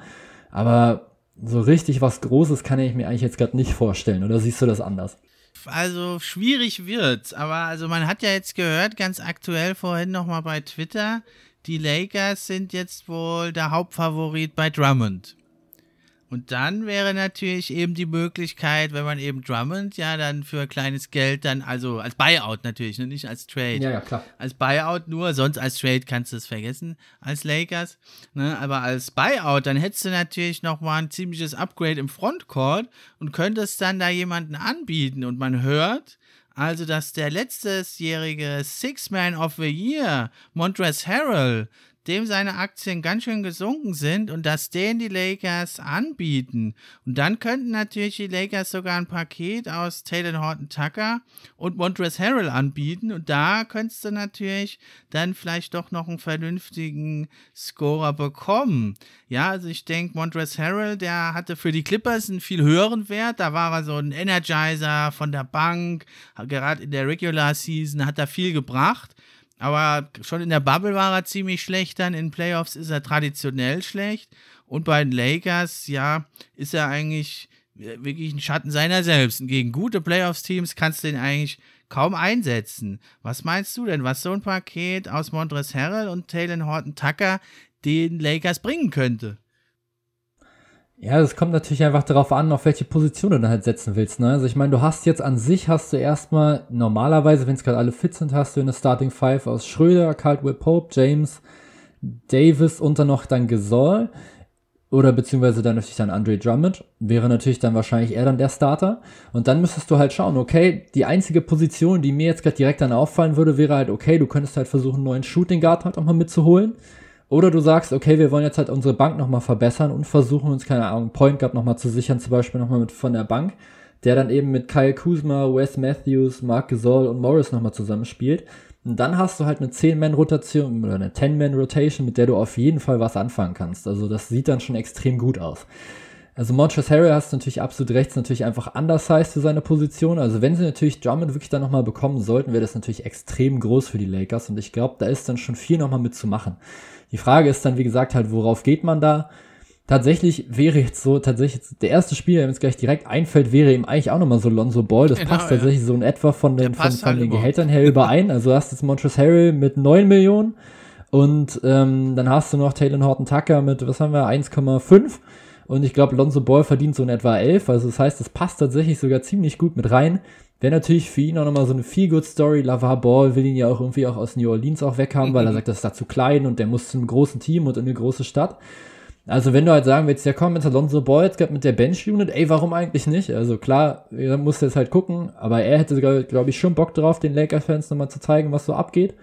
Speaker 2: Aber so richtig was Großes kann ich mir eigentlich jetzt gerade nicht vorstellen. Oder siehst du das anders?
Speaker 1: Also schwierig wird's, aber also man hat ja jetzt gehört, ganz aktuell vorhin noch mal bei Twitter, die Lakers sind jetzt wohl der Hauptfavorit bei Drummond. Und dann wäre natürlich eben die Möglichkeit, wenn man eben Drummond ja dann für kleines Geld dann, also als Buyout natürlich, ne, nicht als Trade.
Speaker 2: Ja, ja, klar.
Speaker 1: Als Buyout nur, sonst als Trade kannst du es vergessen, als Lakers. Ne, aber als Buyout, dann hättest du natürlich nochmal ein ziemliches Upgrade im Frontcourt und könntest dann da jemanden anbieten. Und man hört, also, dass der letztesjährige Six Man of the Year, Montrezl Harrell, dem seine Aktien ganz schön gesunken sind und dass den die Lakers anbieten. Und dann könnten natürlich die Lakers sogar ein Paket aus Taylor Horton Tucker und Montrezl Harrell anbieten und da könntest du natürlich dann vielleicht doch noch einen vernünftigen Scorer bekommen. Ja, also ich denke, Montrezl Harrell, der hatte für die Clippers einen viel höheren Wert. Da war er so ein Energizer von der Bank. Gerade in der Regular Season hat er viel gebracht. Aber schon in der Bubble war er ziemlich schlecht, dann in Playoffs ist er traditionell schlecht. Und bei den Lakers, ja, ist er eigentlich wirklich ein Schatten seiner selbst. Und gegen gute Playoffs-Teams kannst du ihn eigentlich kaum einsetzen. Was meinst du denn, was so ein Paket aus Montres Harrell und Taylor Horton Tucker den Lakers bringen könnte?
Speaker 2: Ja, es kommt natürlich einfach darauf an, auf welche Position du dann halt setzen willst. Ne? Also ich meine, du hast jetzt an sich, hast du erstmal, normalerweise, wenn es gerade alle fit sind, hast du eine Starting Five aus Schröder, Caldwell Pope, James, Davis und dann noch dann Gesol. Oder beziehungsweise dann natürlich dann Andre Drummond. Wäre natürlich dann wahrscheinlich eher dann der Starter. Und dann müsstest du halt schauen, okay, die einzige Position, die mir jetzt gerade direkt dann auffallen würde, wäre halt, okay, du könntest halt versuchen, einen neuen Shooting Guard halt auch mal mitzuholen. Oder du sagst, okay, wir wollen jetzt halt unsere Bank nochmal verbessern und versuchen uns, keine Ahnung, Point Guard nochmal zu sichern, zum Beispiel nochmal mit von der Bank, der dann eben mit Kyle Kuzma, Wes Matthews, Mark Gasol und Morris nochmal zusammenspielt. Und dann hast du halt eine 10-Man-Rotation oder eine 10-Man-Rotation, mit der du auf jeden Fall was anfangen kannst. Also das sieht dann schon extrem gut aus. Also Montrezl Harrell hast du natürlich absolut rechts, natürlich einfach undersized für seine Position. Also wenn sie natürlich Drummond wirklich dann nochmal bekommen sollten, wäre das natürlich extrem groß für die Lakers. Und ich glaube, da ist dann schon viel nochmal mitzumachen. Die Frage ist dann, wie gesagt, halt, worauf geht man da? Tatsächlich wäre jetzt so, tatsächlich, der erste Spieler, der mir jetzt gleich direkt einfällt, wäre eben eigentlich auch nochmal so Lonzo Ball. Das genau, passt tatsächlich ja. so in etwa von den, von, von halt den Gehältern her überein. Also du hast jetzt Montrezl Harrell mit 9 Millionen und ähm, dann hast du noch Taylor Horton Tucker mit, was haben wir, 1,5 und ich glaube, Lonzo Ball verdient so in etwa 11. Also das heißt, es passt tatsächlich sogar ziemlich gut mit rein. Wäre natürlich für ihn auch nochmal so eine Feel-Good-Story. Lavar Ball will ihn ja auch irgendwie auch aus New Orleans auch weghaben, mhm. weil er mhm. sagt, das ist da zu klein und der muss zu einem großen Team und in eine große Stadt. Also wenn du halt sagen willst, ja komm, jetzt Alonso Ball jetzt gerade mit der Bench-Unit, ey, warum eigentlich nicht? Also klar, er muss jetzt halt gucken, aber er hätte, glaube ich, schon Bock drauf, den Lakers-Fans nochmal zu zeigen, was so abgeht.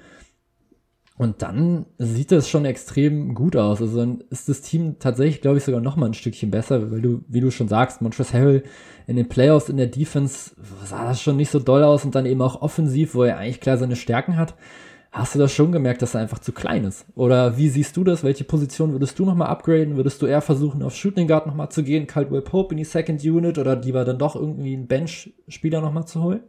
Speaker 2: Und dann sieht das schon extrem gut aus. Also dann ist das Team tatsächlich, glaube ich, sogar noch mal ein Stückchen besser, weil du, wie du schon sagst, Montrezl Harrell in den Playoffs in der Defense sah das schon nicht so doll aus und dann eben auch offensiv, wo er eigentlich klar seine Stärken hat. Hast du das schon gemerkt, dass er einfach zu klein ist? Oder wie siehst du das? Welche Position würdest du nochmal upgraden? Würdest du eher versuchen, auf Shooting Guard nochmal zu gehen, Caldwell Pope in die Second Unit oder lieber dann doch irgendwie einen Bench-Spieler nochmal zu holen?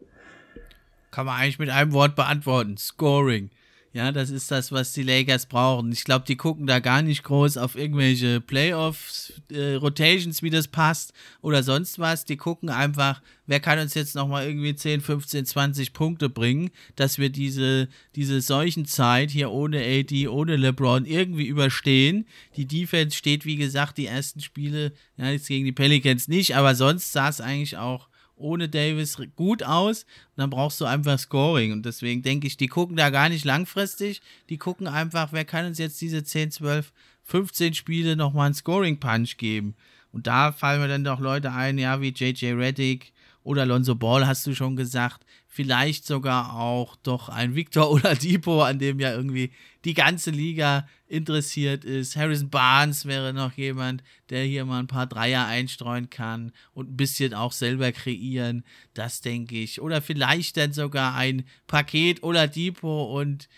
Speaker 1: Kann man eigentlich mit einem Wort beantworten. Scoring. Ja, das ist das, was die Lakers brauchen. Ich glaube, die gucken da gar nicht groß auf irgendwelche Playoffs, äh, Rotations, wie das passt oder sonst was. Die gucken einfach, wer kann uns jetzt nochmal irgendwie 10, 15, 20 Punkte bringen, dass wir diese, diese Seuchenzeit hier ohne AD, ohne LeBron irgendwie überstehen. Die Defense steht, wie gesagt, die ersten Spiele, ja, jetzt gegen die Pelicans nicht, aber sonst sah es eigentlich auch ohne Davis gut aus. Und dann brauchst du einfach Scoring. Und deswegen denke ich, die gucken da gar nicht langfristig. Die gucken einfach, wer kann uns jetzt diese 10, 12, 15 Spiele nochmal einen Scoring-Punch geben. Und da fallen mir dann doch Leute ein, ja, wie JJ Reddick oder Lonzo Ball, hast du schon gesagt. Vielleicht sogar auch doch ein Victor [LAUGHS] oder Depot, an dem ja irgendwie die ganze Liga interessiert ist. Harrison Barnes wäre noch jemand, der hier mal ein paar Dreier einstreuen kann und ein bisschen auch selber kreieren. Das denke ich. Oder vielleicht dann sogar ein Paket oder Depot und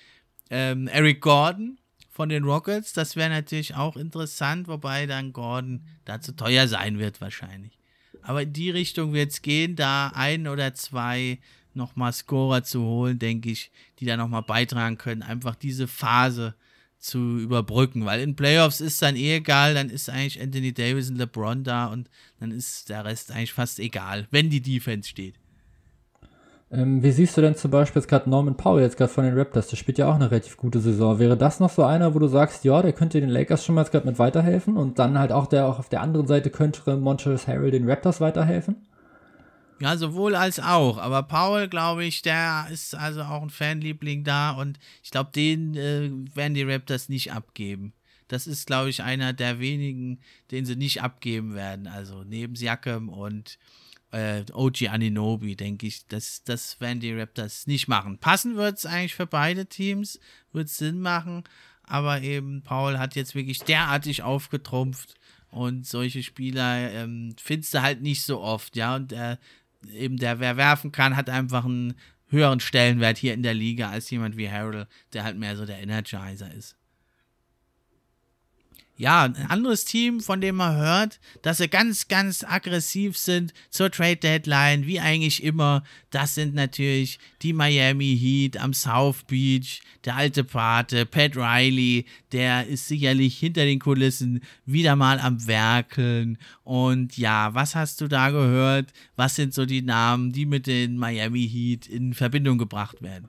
Speaker 1: ähm, Eric Gordon von den Rockets. Das wäre natürlich auch interessant, wobei dann Gordon da zu teuer sein wird wahrscheinlich. Aber in die Richtung wird es gehen, da ein oder zwei nochmal Scorer zu holen, denke ich, die da nochmal beitragen können, einfach diese Phase zu überbrücken, weil in Playoffs ist dann eh egal, dann ist eigentlich Anthony Davis und LeBron da und dann ist der Rest eigentlich fast egal, wenn die Defense steht.
Speaker 2: Ähm, wie siehst du denn zum Beispiel jetzt gerade Norman Powell jetzt gerade von den Raptors? Der spielt ja auch eine relativ gute Saison. Wäre das noch so einer, wo du sagst, ja, der könnte den Lakers schon mal jetzt gerade mit weiterhelfen und dann halt auch der auch auf der anderen Seite könnte Montrezl Harrell den Raptors weiterhelfen?
Speaker 1: Ja, sowohl als auch. Aber Paul, glaube ich, der ist also auch ein Fanliebling da und ich glaube, den äh, werden die Raptors nicht abgeben. Das ist, glaube ich, einer der wenigen, den sie nicht abgeben werden. Also neben Siakam und äh, OG Aninobi, denke ich, das, das werden die Raptors nicht machen. Passen wird es eigentlich für beide Teams, wird Sinn machen, aber eben Paul hat jetzt wirklich derartig aufgetrumpft und solche Spieler ähm, findest du halt nicht so oft, ja, und er eben der, wer werfen kann, hat einfach einen höheren Stellenwert hier in der Liga als jemand wie Harold, der halt mehr so der Energizer ist ja, ein anderes Team, von dem man hört, dass sie ganz, ganz aggressiv sind zur Trade Deadline, wie eigentlich immer. Das sind natürlich die Miami Heat am South Beach, der alte Pate, Pat Riley, der ist sicherlich hinter den Kulissen wieder mal am Werkeln. Und ja, was hast du da gehört? Was sind so die Namen, die mit den Miami Heat in Verbindung gebracht werden?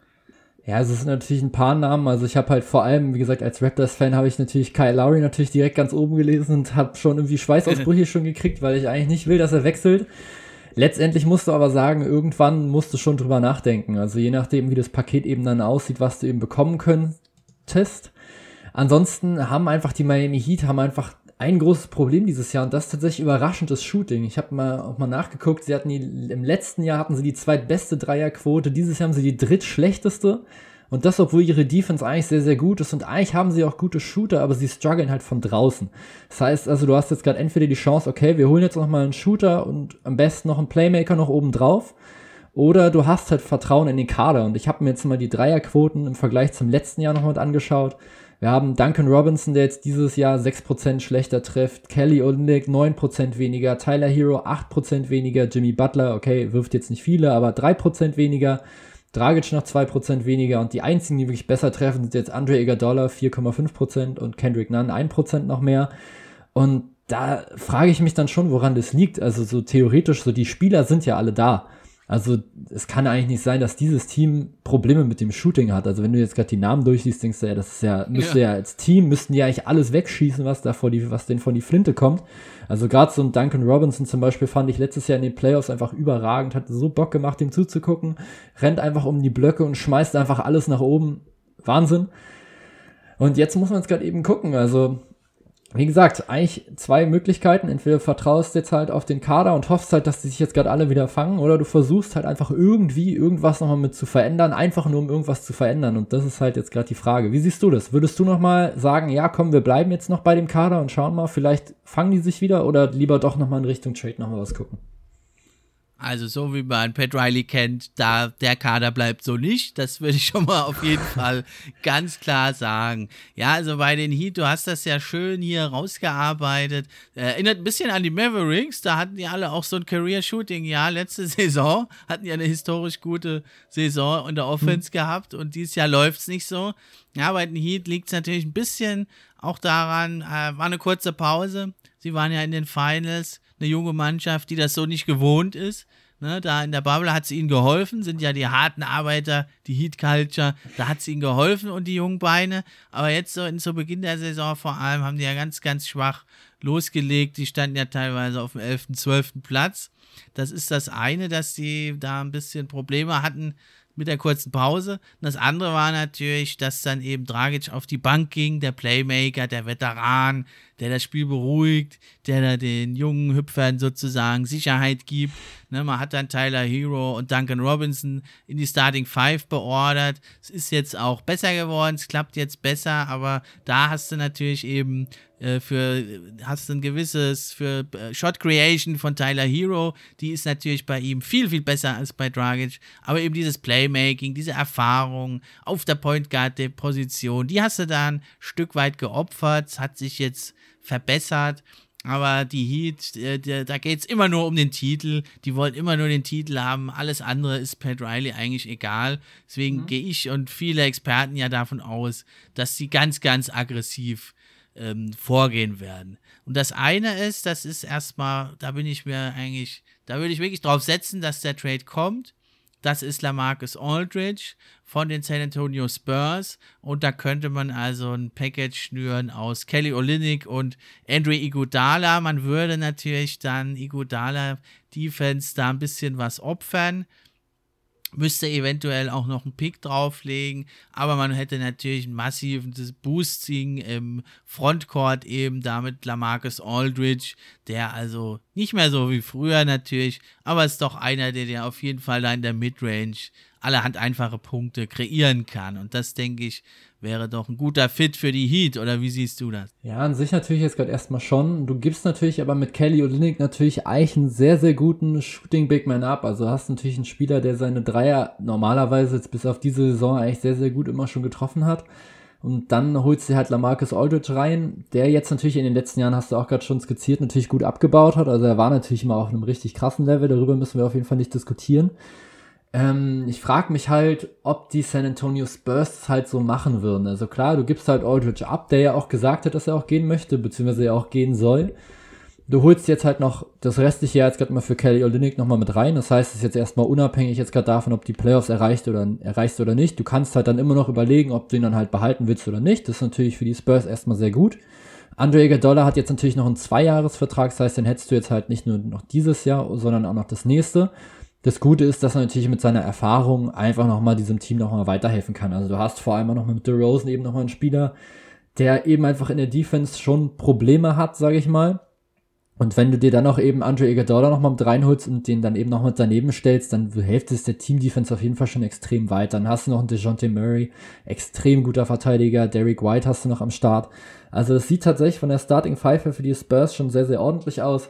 Speaker 2: Ja, es sind natürlich ein paar Namen. Also ich habe halt vor allem, wie gesagt, als Raptors-Fan habe ich natürlich Kyle Lowry natürlich direkt ganz oben gelesen und habe schon irgendwie Schweißausbrüche [LAUGHS] schon gekriegt, weil ich eigentlich nicht will, dass er wechselt. Letztendlich musst du aber sagen, irgendwann musst du schon drüber nachdenken. Also je nachdem, wie das Paket eben dann aussieht, was du eben bekommen könntest. Ansonsten haben einfach die Miami Heat haben einfach ein großes Problem dieses Jahr und das ist tatsächlich überraschendes Shooting. Ich habe mal auch mal nachgeguckt, sie hatten die, im letzten Jahr hatten sie die zweitbeste Dreierquote, dieses Jahr haben sie die drittschlechteste. Und das, obwohl ihre Defense eigentlich sehr, sehr gut ist. Und eigentlich haben sie auch gute Shooter, aber sie strugglen halt von draußen. Das heißt also, du hast jetzt gerade entweder die Chance, okay, wir holen jetzt nochmal einen Shooter und am besten noch einen Playmaker noch oben drauf. Oder du hast halt Vertrauen in den Kader. Und ich habe mir jetzt mal die Dreierquoten im Vergleich zum letzten Jahr nochmal angeschaut. Wir haben Duncan Robinson, der jetzt dieses Jahr 6% schlechter trifft, Kelly Olynyk 9% weniger, Tyler Hero 8% weniger, Jimmy Butler, okay, wirft jetzt nicht viele, aber 3% weniger, Dragic noch 2% weniger und die einzigen, die wirklich besser treffen, sind jetzt Andre Iguodala 4,5% und Kendrick Nunn 1% noch mehr. Und da frage ich mich dann schon, woran das liegt. Also so theoretisch, so die Spieler sind ja alle da. Also es kann eigentlich nicht sein, dass dieses Team Probleme mit dem Shooting hat. Also wenn du jetzt gerade die Namen durchsiehst, denkst du ja, das ist ja, müsste ja. ja als Team, müssten die eigentlich alles wegschießen, was da vor die, was denn von die Flinte kommt. Also gerade so ein Duncan Robinson zum Beispiel fand ich letztes Jahr in den Playoffs einfach überragend, hat so Bock gemacht, ihm zuzugucken, rennt einfach um die Blöcke und schmeißt einfach alles nach oben. Wahnsinn. Und jetzt muss man es gerade eben gucken. Also wie gesagt, eigentlich zwei Möglichkeiten. Entweder vertraust jetzt halt auf den Kader und hoffst halt, dass die sich jetzt gerade alle wieder fangen, oder du versuchst halt einfach irgendwie irgendwas nochmal mit zu verändern, einfach nur um irgendwas zu verändern. Und das ist halt jetzt gerade die Frage. Wie siehst du das? Würdest du nochmal sagen, ja, komm, wir bleiben jetzt noch bei dem Kader und schauen mal, vielleicht fangen die sich wieder oder lieber doch nochmal in Richtung Trade nochmal was gucken?
Speaker 1: Also so wie man Pat Riley kennt, da der Kader bleibt so nicht. Das würde ich schon mal auf jeden [LAUGHS] Fall ganz klar sagen. Ja, also bei den Heat, du hast das ja schön hier rausgearbeitet. Erinnert ein bisschen an die Mavericks. Da hatten die alle auch so ein Career-Shooting. Ja, letzte [LAUGHS] Saison hatten ja eine historisch gute Saison in der Offense mhm. gehabt und dieses Jahr läuft es nicht so. Ja, bei den Heat liegt es natürlich ein bisschen auch daran, äh, war eine kurze Pause. Sie waren ja in den Finals eine junge Mannschaft, die das so nicht gewohnt ist. Ne, da in der Bubble hat sie ihnen geholfen, sind ja die harten Arbeiter, die Heat Culture, da hat sie ihnen geholfen und die jungen Beine. Aber jetzt so in, zu Beginn der Saison vor allem haben die ja ganz, ganz schwach losgelegt. Die standen ja teilweise auf dem 11., 12. Platz. Das ist das eine, dass sie da ein bisschen Probleme hatten mit der kurzen Pause. Und das andere war natürlich, dass dann eben Dragic auf die Bank ging, der Playmaker, der Veteran, der das Spiel beruhigt, der da den jungen Hüpfern sozusagen Sicherheit gibt. Ne, man hat dann Tyler Hero und Duncan Robinson in die Starting Five beordert. Es ist jetzt auch besser geworden, es klappt jetzt besser, aber da hast du natürlich eben äh, für, hast du ein gewisses, für äh, Shot Creation von Tyler Hero, die ist natürlich bei ihm viel, viel besser als bei Dragic, aber eben dieses Playmaking, diese Erfahrung auf der Point Guard Position, die hast du dann ein Stück weit geopfert, hat sich jetzt verbessert. Aber die Heat, äh, da geht es immer nur um den Titel. Die wollen immer nur den Titel haben. Alles andere ist Pat Riley eigentlich egal. Deswegen mhm. gehe ich und viele Experten ja davon aus, dass sie ganz, ganz aggressiv ähm, vorgehen werden. Und das eine ist, das ist erstmal, da bin ich mir eigentlich, da würde ich wirklich drauf setzen, dass der Trade kommt. Das ist Lamarcus Aldridge von den San Antonio Spurs. Und da könnte man also ein Package schnüren aus Kelly Olynyk und Andre Iguodala. Man würde natürlich dann Iguodala Defense da ein bisschen was opfern müsste eventuell auch noch einen Pick drauflegen, aber man hätte natürlich ein massives Boosting im Frontcourt eben damit Lamarcus Aldridge, der also nicht mehr so wie früher natürlich, aber ist doch einer, der dir auf jeden Fall da in der Midrange allerhand einfache Punkte kreieren kann. Und das denke ich wäre doch ein guter Fit für die Heat, oder wie siehst du das?
Speaker 2: Ja, an sich natürlich jetzt gerade erstmal schon. Du gibst natürlich aber mit Kelly Olynyk natürlich eigentlich einen sehr, sehr guten Shooting Big Man ab. Also hast natürlich einen Spieler, der seine Dreier normalerweise jetzt bis auf diese Saison eigentlich sehr, sehr gut immer schon getroffen hat. Und dann holst du halt Lamarcus Aldridge rein, der jetzt natürlich in den letzten Jahren, hast du auch gerade schon skizziert, natürlich gut abgebaut hat. Also er war natürlich immer auf einem richtig krassen Level, darüber müssen wir auf jeden Fall nicht diskutieren. Ähm, ich frage mich halt, ob die San Antonio Spurs halt so machen würden. Also klar, du gibst halt Aldridge ab, der ja auch gesagt hat, dass er auch gehen möchte, beziehungsweise ja auch gehen soll. Du holst jetzt halt noch das restliche Jahr jetzt gerade mal für Kelly Olynyk nochmal mit rein. Das heißt, es ist jetzt erstmal unabhängig jetzt gerade davon, ob die Playoffs erreicht oder erreichst oder nicht. Du kannst halt dann immer noch überlegen, ob du ihn dann halt behalten willst oder nicht. Das ist natürlich für die Spurs erstmal sehr gut. Andre Iguodala hat jetzt natürlich noch einen Zweijahresvertrag, das heißt, den hättest du jetzt halt nicht nur noch dieses Jahr, sondern auch noch das nächste. Das Gute ist, dass er natürlich mit seiner Erfahrung einfach nochmal diesem Team nochmal weiterhelfen kann. Also du hast vor allem auch noch mit DeRozan eben nochmal einen Spieler, der eben einfach in der Defense schon Probleme hat, sage ich mal. Und wenn du dir dann noch eben Andre Iguodala nochmal mit reinholst und den dann eben noch mit daneben stellst, dann hilft es der Team-Defense auf jeden Fall schon extrem weiter. Dann hast du noch einen DeJounte Murray, extrem guter Verteidiger, Derek White hast du noch am Start. Also es sieht tatsächlich von der Starting Five für die Spurs schon sehr, sehr ordentlich aus.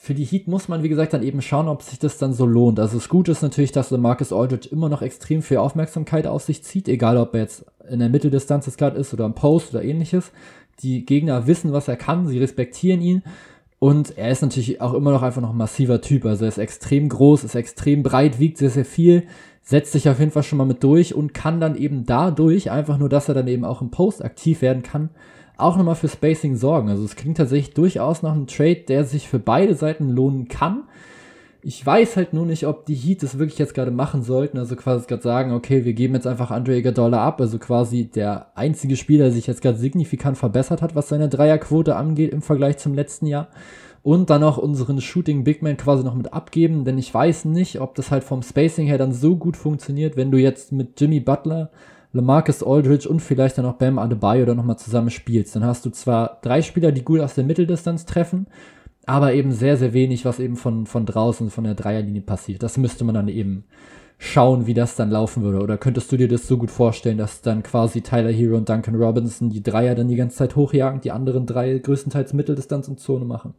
Speaker 2: Für die Heat muss man, wie gesagt, dann eben schauen, ob sich das dann so lohnt. Also das Gute ist natürlich, dass Marcus Aldridge immer noch extrem viel Aufmerksamkeit auf sich zieht, egal ob er jetzt in der Mitteldistanz jetzt gerade ist oder im Post oder ähnliches. Die Gegner wissen, was er kann, sie respektieren ihn. Und er ist natürlich auch immer noch einfach noch ein massiver Typ. Also er ist extrem groß, ist extrem breit, wiegt sehr, sehr viel, setzt sich auf jeden Fall schon mal mit durch und kann dann eben dadurch, einfach nur, dass er dann eben auch im Post aktiv werden kann, auch nochmal für Spacing sorgen. Also es klingt tatsächlich durchaus nach einem Trade, der sich für beide Seiten lohnen kann. Ich weiß halt nur nicht, ob die Heat das wirklich jetzt gerade machen sollten. Also quasi gerade sagen, okay, wir geben jetzt einfach Andre Iguodala ab. Also quasi der einzige Spieler, der sich jetzt gerade signifikant verbessert hat, was seine Dreierquote angeht im Vergleich zum letzten Jahr. Und dann auch unseren Shooting Big Man quasi noch mit abgeben, denn ich weiß nicht, ob das halt vom Spacing her dann so gut funktioniert, wenn du jetzt mit Jimmy Butler Lamarcus Aldridge und vielleicht dann auch Bam Adebayo dann nochmal zusammen spielst, dann hast du zwar drei Spieler, die gut aus der Mitteldistanz treffen, aber eben sehr, sehr wenig, was eben von, von draußen, von der Dreierlinie passiert. Das müsste man dann eben schauen, wie das dann laufen würde. Oder könntest du dir das so gut vorstellen, dass dann quasi Tyler Hero und Duncan Robinson die Dreier dann die ganze Zeit hochjagen, die anderen drei größtenteils Mitteldistanz und Zone machen?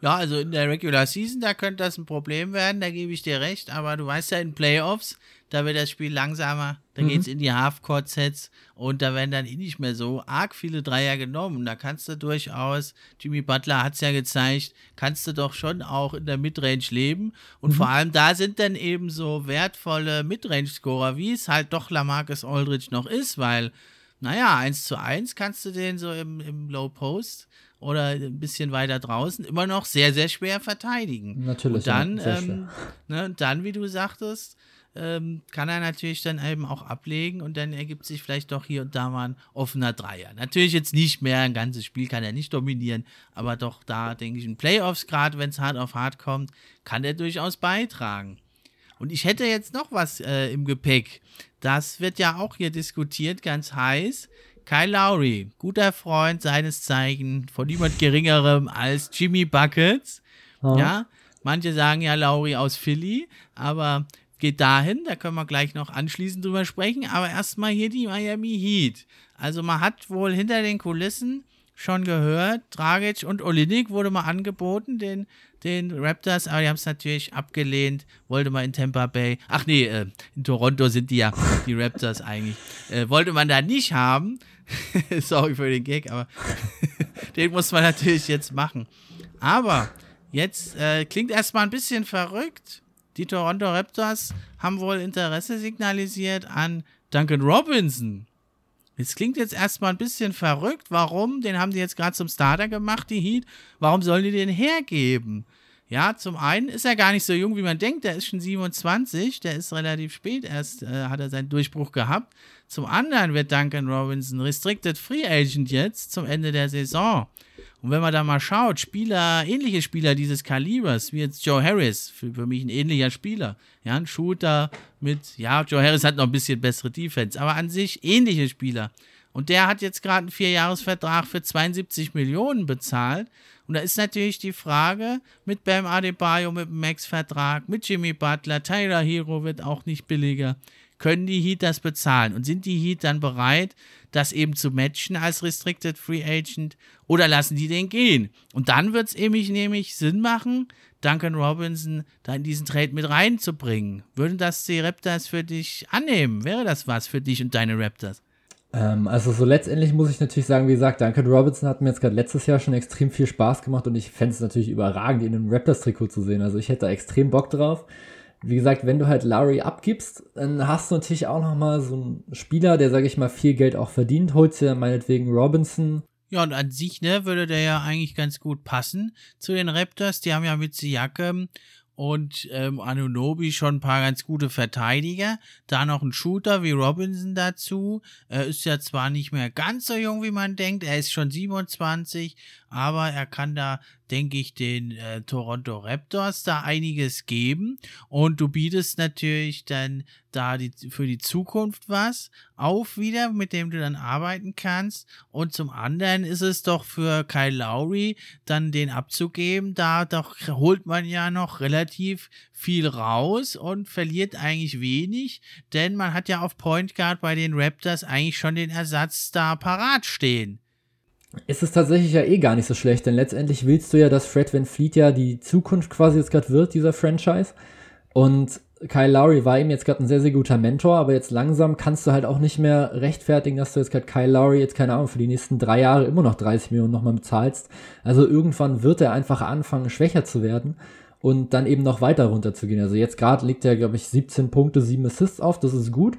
Speaker 1: Ja, also in der Regular Season, da könnte das ein Problem werden, da gebe ich dir recht, aber du weißt ja, in Playoffs, da wird das Spiel langsamer, da mhm. geht es in die Half-Court-Sets und da werden dann eh nicht mehr so arg viele Dreier genommen. Da kannst du durchaus, Jimmy Butler hat es ja gezeigt, kannst du doch schon auch in der Midrange leben. Und mhm. vor allem da sind dann eben so wertvolle Midrange-Scorer, wie es halt doch Lamarcus Aldridge noch ist, weil, naja, 1 zu 1 kannst du den so im, im Low Post oder ein bisschen weiter draußen immer noch sehr, sehr schwer verteidigen.
Speaker 2: Natürlich.
Speaker 1: Und dann, ja, ähm, ne, dann, wie du sagtest, ähm, kann er natürlich dann eben auch ablegen und dann ergibt sich vielleicht doch hier und da mal ein offener Dreier. Natürlich jetzt nicht mehr, ein ganzes Spiel kann er nicht dominieren, aber doch da, denke ich, in Playoffs, gerade wenn es hart auf hart kommt, kann er durchaus beitragen. Und ich hätte jetzt noch was äh, im Gepäck. Das wird ja auch hier diskutiert, ganz heiß. Kyle Lowry, guter Freund seines Zeichen von niemand Geringerem als Jimmy Buckets. Oh. Ja, manche sagen ja Lowry aus Philly, aber geht dahin, da können wir gleich noch anschließend drüber sprechen. Aber erstmal hier die Miami Heat. Also man hat wohl hinter den Kulissen schon gehört, Dragic und Olinik wurde mal angeboten, den, den Raptors, aber die haben es natürlich abgelehnt, wollte man in Tampa Bay, ach nee, äh, in Toronto sind die ja, die Raptors [LAUGHS] eigentlich, äh, wollte man da nicht haben, [LAUGHS] Sorry für den Gag, aber [LAUGHS] den muss man natürlich jetzt machen. Aber jetzt äh, klingt erstmal ein bisschen verrückt. Die Toronto Raptors haben wohl Interesse signalisiert an Duncan Robinson. Es klingt jetzt erstmal ein bisschen verrückt. Warum? Den haben die jetzt gerade zum Starter gemacht, die Heat. Warum sollen die den hergeben? Ja, zum einen ist er gar nicht so jung, wie man denkt. Der ist schon 27. Der ist relativ spät erst, äh, hat er seinen Durchbruch gehabt. Zum anderen wird Duncan Robinson Restricted Free Agent jetzt zum Ende der Saison. Und wenn man da mal schaut, Spieler, ähnliche Spieler dieses Kalibers, wie jetzt Joe Harris, für, für mich ein ähnlicher Spieler. Ja, ein Shooter mit, ja, Joe Harris hat noch ein bisschen bessere Defense, aber an sich ähnliche Spieler. Und der hat jetzt gerade einen Vierjahresvertrag für 72 Millionen bezahlt. Und da ist natürlich die Frage mit Bam Adebayo, mit dem Max-Vertrag, mit Jimmy Butler, Tyler Hero wird auch nicht billiger können die Heat das bezahlen? Und sind die Heat dann bereit, das eben zu matchen als Restricted Free Agent oder lassen die den gehen? Und dann wird es nämlich, nämlich Sinn machen, Duncan Robinson da in diesen Trade mit reinzubringen. Würden das die Raptors für dich annehmen? Wäre das was für dich und deine Raptors?
Speaker 2: Ähm, also so letztendlich muss ich natürlich sagen, wie gesagt, Duncan Robinson hat mir jetzt gerade letztes Jahr schon extrem viel Spaß gemacht und ich fände es natürlich überragend, ihn im Raptors-Trikot zu sehen. Also ich hätte da extrem Bock drauf wie gesagt, wenn du halt Larry abgibst, dann hast du natürlich auch noch mal so einen Spieler, der, sage ich mal, viel Geld auch verdient. Holst ja meinetwegen Robinson.
Speaker 1: Ja, und an sich, ne, würde der ja eigentlich ganz gut passen zu den Raptors. Die haben ja mit Siakam und ähm, Anunobi schon ein paar ganz gute Verteidiger. Da noch ein Shooter wie Robinson dazu. Er ist ja zwar nicht mehr ganz so jung, wie man denkt. Er ist schon 27, aber er kann da denke ich, den äh, Toronto Raptors da einiges geben. Und du bietest natürlich dann da die, für die Zukunft was auf wieder, mit dem du dann arbeiten kannst. Und zum anderen ist es doch für Kyle Lowry dann den abzugeben. Da doch holt man ja noch relativ viel raus und verliert eigentlich wenig, denn man hat ja auf Point Guard bei den Raptors eigentlich schon den Ersatz da parat stehen
Speaker 2: ist es tatsächlich ja eh gar nicht so schlecht, denn letztendlich willst du ja, dass Fred Van Fleet ja die Zukunft quasi jetzt gerade wird, dieser Franchise. Und Kyle Lowry war ihm jetzt gerade ein sehr, sehr guter Mentor, aber jetzt langsam kannst du halt auch nicht mehr rechtfertigen, dass du jetzt gerade Kyle Lowry jetzt, keine Ahnung, für die nächsten drei Jahre immer noch 30 Millionen nochmal bezahlst. Also irgendwann wird er einfach anfangen, schwächer zu werden und dann eben noch weiter runter zu gehen. Also jetzt gerade liegt er, glaube ich, 17 Punkte, 7 Assists auf, das ist gut.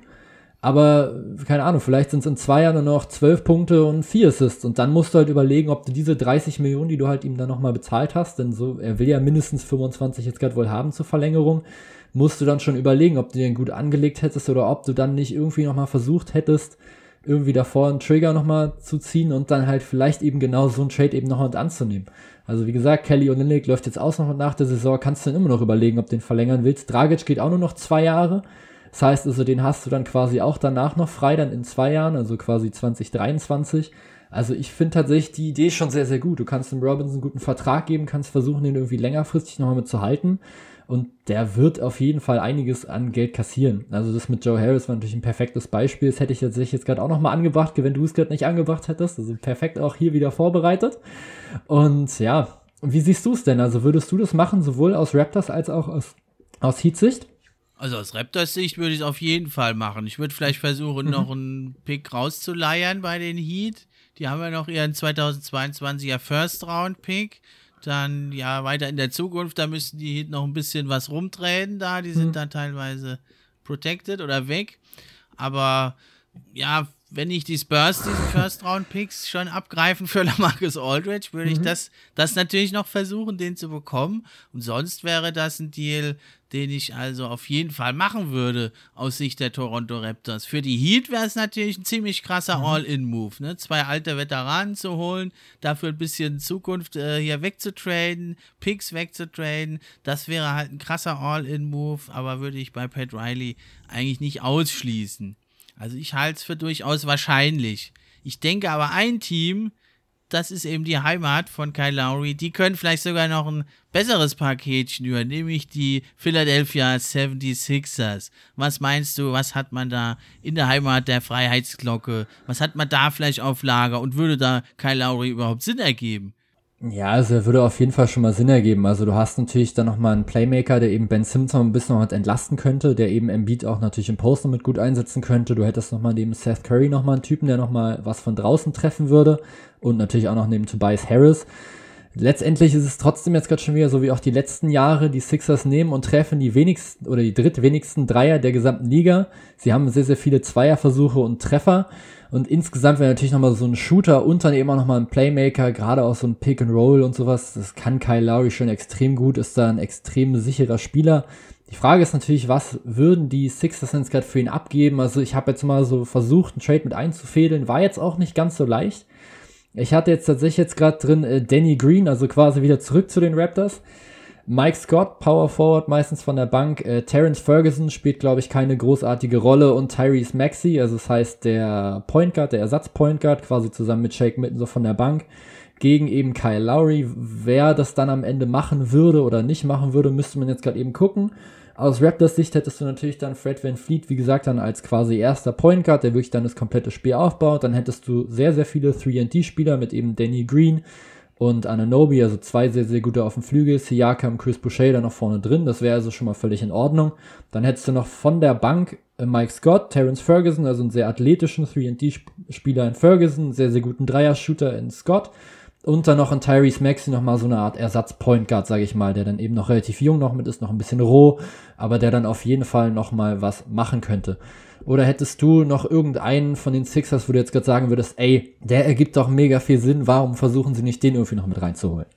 Speaker 2: Aber keine Ahnung, vielleicht sind es in zwei Jahren nur noch zwölf Punkte und vier Assists. Und dann musst du halt überlegen, ob du diese 30 Millionen, die du halt ihm dann nochmal bezahlt hast, denn so, er will ja mindestens 25 jetzt gerade wohl haben zur Verlängerung, musst du dann schon überlegen, ob du den gut angelegt hättest oder ob du dann nicht irgendwie nochmal versucht hättest, irgendwie davor einen Trigger nochmal zu ziehen und dann halt vielleicht eben genau so einen Trade eben nochmal anzunehmen. Also wie gesagt, Kelly und Olynyk läuft jetzt aus noch nach der Saison, kannst du dann immer noch überlegen, ob du den verlängern willst. Dragic geht auch nur noch zwei Jahre Das heißt also, den hast du dann quasi auch danach noch frei, dann in zwei Jahren, also quasi 2023. Also ich finde tatsächlich die Idee schon sehr, sehr gut. Du kannst dem Robinson einen guten Vertrag geben, kannst versuchen, den irgendwie längerfristig nochmal mit zu halten. Und der wird auf jeden Fall einiges an Geld kassieren. Also das mit Joe Harris war natürlich ein perfektes Beispiel. Das hätte ich tatsächlich jetzt gerade auch nochmal angebracht, wenn du es gerade nicht angebracht hättest. Also perfekt auch hier wieder vorbereitet. Und ja, wie siehst du es denn? Also würdest du das machen, sowohl aus Raptors als auch aus, aus Heat-Sicht?
Speaker 1: Also aus Raptors Sicht würde ich es auf jeden Fall machen. Ich würde vielleicht versuchen, mhm. noch einen Pick rauszuleiern bei den Heat. Die haben ja noch ihren 2022er First Round Pick. Dann ja weiter in der Zukunft, da müssen die Heat noch ein bisschen was rumdrehen da. Die sind mhm. dann teilweise protected oder weg. Aber ja, wenn ich die Spurs, diese First-Round-Picks schon abgreifen für [LAUGHS] Lamarcus Aldridge, würde mhm. ich das, das natürlich noch versuchen, den zu bekommen. Und sonst wäre das ein Deal, den ich also auf jeden Fall machen würde aus Sicht der Toronto Raptors. Für die Heat wäre es natürlich ein ziemlich krasser mhm. All-In-Move, ne? Zwei alte Veteranen zu holen, dafür ein bisschen Zukunft äh, hier wegzutraden, Picks wegzutraden. Das wäre halt ein krasser All-In-Move, aber würde ich bei Pat Riley eigentlich nicht ausschließen. Also ich halte es für durchaus wahrscheinlich. Ich denke aber ein Team, das ist eben die Heimat von Kyle Lowry, die können vielleicht sogar noch ein besseres Paket schnüren, nämlich die Philadelphia 76ers. Was meinst du, was hat man da in der Heimat der Freiheitsglocke? Was hat man da vielleicht auf Lager und würde da Kyle Lowry überhaupt Sinn ergeben?
Speaker 2: Ja, also er würde auf jeden Fall schon mal Sinn ergeben. Also du hast natürlich dann nochmal einen Playmaker, der eben Ben noch ein bisschen noch entlasten könnte, der eben Embiid auch natürlich im Post mit gut einsetzen könnte. Du hättest nochmal neben Seth Curry nochmal einen Typen, der nochmal was von draußen treffen würde und natürlich auch noch neben Tobias Harris. Letztendlich ist es trotzdem jetzt gerade schon wieder so wie auch die letzten Jahre, die Sixers nehmen und treffen die wenigsten oder die drittwenigsten Dreier der gesamten Liga. Sie haben sehr, sehr viele Zweierversuche und Treffer. Und insgesamt wäre natürlich nochmal so ein Shooter und dann eben auch nochmal ein Playmaker, gerade auch so ein Pick and Roll und sowas. Das kann Kyle Lowry schon extrem gut, ist da ein extrem sicherer Spieler. Die Frage ist natürlich, was würden die Sixers jetzt gerade für ihn abgeben? Also ich habe jetzt mal so versucht, einen Trade mit einzufädeln, war jetzt auch nicht ganz so leicht. Ich hatte jetzt tatsächlich jetzt gerade drin äh, Danny Green, also quasi wieder zurück zu den Raptors. Mike Scott, Power Forward, meistens von der Bank. Äh, Terrence Ferguson spielt, glaube ich, keine großartige Rolle. Und Tyrese Maxey, also das heißt der Point Guard, der Ersatz-Point Guard, quasi zusammen mit Shake Mitten so von der Bank. Gegen eben Kyle Lowry. Wer das dann am Ende machen würde oder nicht machen würde, müsste man jetzt gerade eben gucken. Aus Raptors Sicht hättest du natürlich dann Fred Van Fleet, wie gesagt, dann als quasi erster Point Guard, der wirklich dann das komplette Spiel aufbaut. Dann hättest du sehr, sehr viele 3D-Spieler mit eben Danny Green, und Ananobi, also zwei sehr, sehr gute auf dem Flügel, Siakam, Chris Boucher da noch vorne drin, das wäre also schon mal völlig in Ordnung. Dann hättest du noch von der Bank äh, Mike Scott, Terence Ferguson, also einen sehr athletischen 3D-Spieler in Ferguson, sehr, sehr guten Dreier-Shooter in Scott und dann noch ein Tyrese Maxey nochmal so eine Art Ersatz-Point Guard, sage ich mal, der dann eben noch relativ jung noch mit ist, noch ein bisschen roh, aber der dann auf jeden Fall nochmal was machen könnte. Oder hättest du noch irgendeinen von den Sixers, wo du jetzt gerade sagen würdest, ey, der ergibt doch mega viel Sinn, warum versuchen sie nicht den irgendwie noch mit reinzuholen?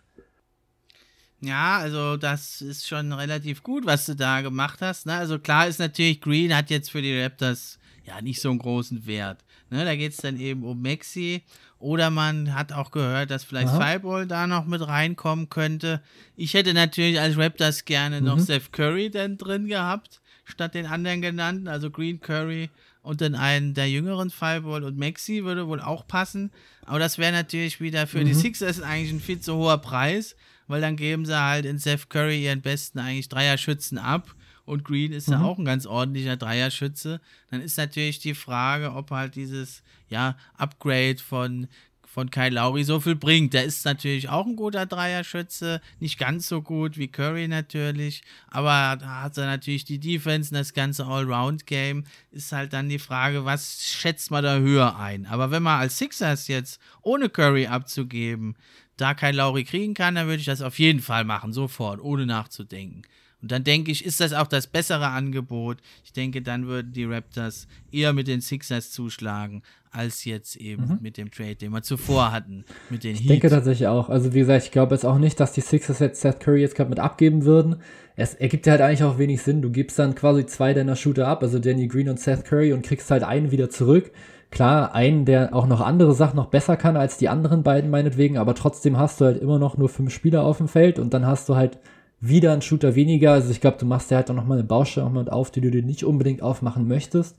Speaker 1: Ja, also das ist schon relativ gut, was du da gemacht hast. Ne? Also klar ist natürlich, Green hat jetzt für die Raptors ja nicht so einen großen Wert. Ne? Da geht es dann eben um Maxi. Oder man hat auch gehört, dass vielleicht Fireball da noch mit reinkommen könnte. Ich hätte natürlich als Raptors gerne mhm. noch Seth Curry dann drin gehabt statt den anderen genannten, also Green Curry und dann einen der jüngeren Fireball und Maxi würde wohl auch passen. Aber das wäre natürlich wieder für mhm. die Sixers eigentlich ein viel zu hoher Preis, weil dann geben sie halt in Seth Curry ihren besten eigentlich Dreier-Schützen ab und Green ist mhm. ja auch ein ganz ordentlicher Dreierschütze. Dann ist natürlich die Frage, ob halt dieses ja, Upgrade von von Kyle Lowry so viel bringt. Der ist natürlich auch ein guter Dreierschütze, nicht ganz so gut wie Curry natürlich, aber da hat er natürlich die Defense und das ganze Allround-Game. Ist halt dann die Frage, was schätzt man da höher ein? Aber wenn man als Sixers jetzt ohne Curry abzugeben, da Kyle Lowry kriegen kann, dann würde ich das auf jeden Fall machen, sofort, ohne nachzudenken. Und dann denke ich, ist das auch das bessere Angebot. Ich denke, dann würden die Raptors eher mit den Sixers zuschlagen, als jetzt eben mhm. mit dem Trade, den wir zuvor hatten, mit den
Speaker 2: Heat. Ich denke tatsächlich auch. Also wie gesagt, ich glaube jetzt auch nicht, dass die Sixers jetzt Seth Curry jetzt gerade mit abgeben würden. Es ergibt ja halt eigentlich auch wenig Sinn. Du gibst dann quasi zwei deiner Shooter ab, also Danny Green und Seth Curry und kriegst halt einen wieder zurück. Klar, einen, der auch noch andere Sachen noch besser kann als die anderen beiden meinetwegen, aber trotzdem hast du halt immer noch nur fünf Spieler auf dem Feld und dann hast du halt wieder ein Shooter weniger. Also ich glaube, du machst ja halt auch nochmal eine Baustelle auf, die du dir nicht unbedingt aufmachen möchtest.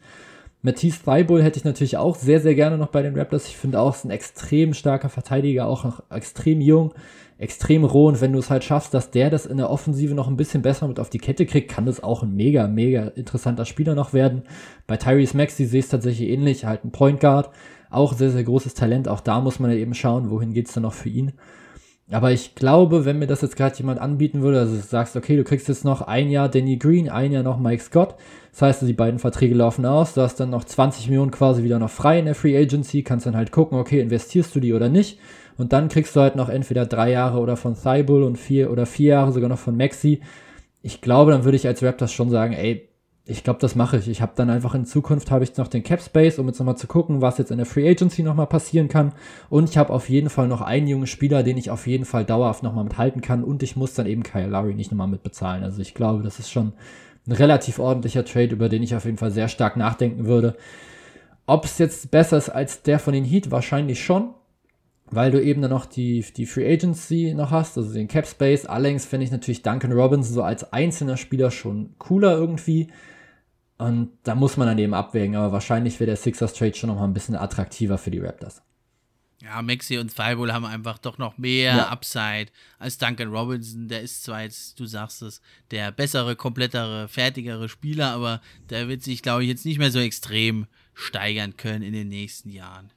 Speaker 2: Matisse Thibault hätte ich natürlich auch sehr, sehr gerne noch bei den Raptors. Ich finde auch, ist ein extrem starker Verteidiger, auch noch extrem jung, extrem roh. Und wenn du es halt schaffst, dass der das in der Offensive noch ein bisschen besser mit auf die Kette kriegt, kann das auch ein mega, mega interessanter Spieler noch werden. Bei Tyrese Maxey sehe ich es tatsächlich ähnlich, halt ein Point Guard, auch sehr, sehr großes Talent. Auch da muss man ja eben schauen, wohin geht's dann noch für ihn. Aber ich glaube, wenn mir das jetzt gerade jemand anbieten würde, also du sagst, okay, du kriegst jetzt noch ein Jahr Danny Green, ein Jahr noch Mike Scott. Das heißt, die beiden Verträge laufen aus, du hast dann noch 20 Millionen quasi wieder noch frei in der Free Agency, kannst dann halt gucken, okay, investierst du die oder nicht. Und dann kriegst du halt noch entweder drei Jahre oder von Thibault und vier oder vier Jahre sogar noch von Maxi. Ich glaube, dann würde ich als Raptors schon sagen, ey, ich glaube, das mache ich. Ich habe dann einfach in Zukunft habe ich noch den Cap Space, um jetzt nochmal zu gucken, was jetzt in der Free Agency nochmal passieren kann. Und ich habe auf jeden Fall noch einen jungen Spieler, den ich auf jeden Fall dauerhaft nochmal mithalten kann. Und ich muss dann eben Kyle Lowry nicht nochmal mitbezahlen. Also ich glaube, das ist schon ein relativ ordentlicher Trade, über den ich auf jeden Fall sehr stark nachdenken würde. Ob es jetzt besser ist als der von den Heat, wahrscheinlich schon. Weil du eben dann noch die, die Free Agency noch hast, also den Cap Space. Allerdings finde ich natürlich Duncan Robinson so als einzelner Spieler schon cooler irgendwie und da muss man dann eben abwägen, aber wahrscheinlich wäre der Sixers Trade schon noch mal ein bisschen attraktiver für die Raptors.
Speaker 1: Ja, Maxi und Thibault haben einfach doch noch mehr ja. Upside als Duncan Robinson. Der ist zwar jetzt, du sagst es, der bessere, komplettere, fertigere Spieler, aber der wird sich, glaube ich, jetzt nicht mehr so extrem steigern können in den nächsten Jahren.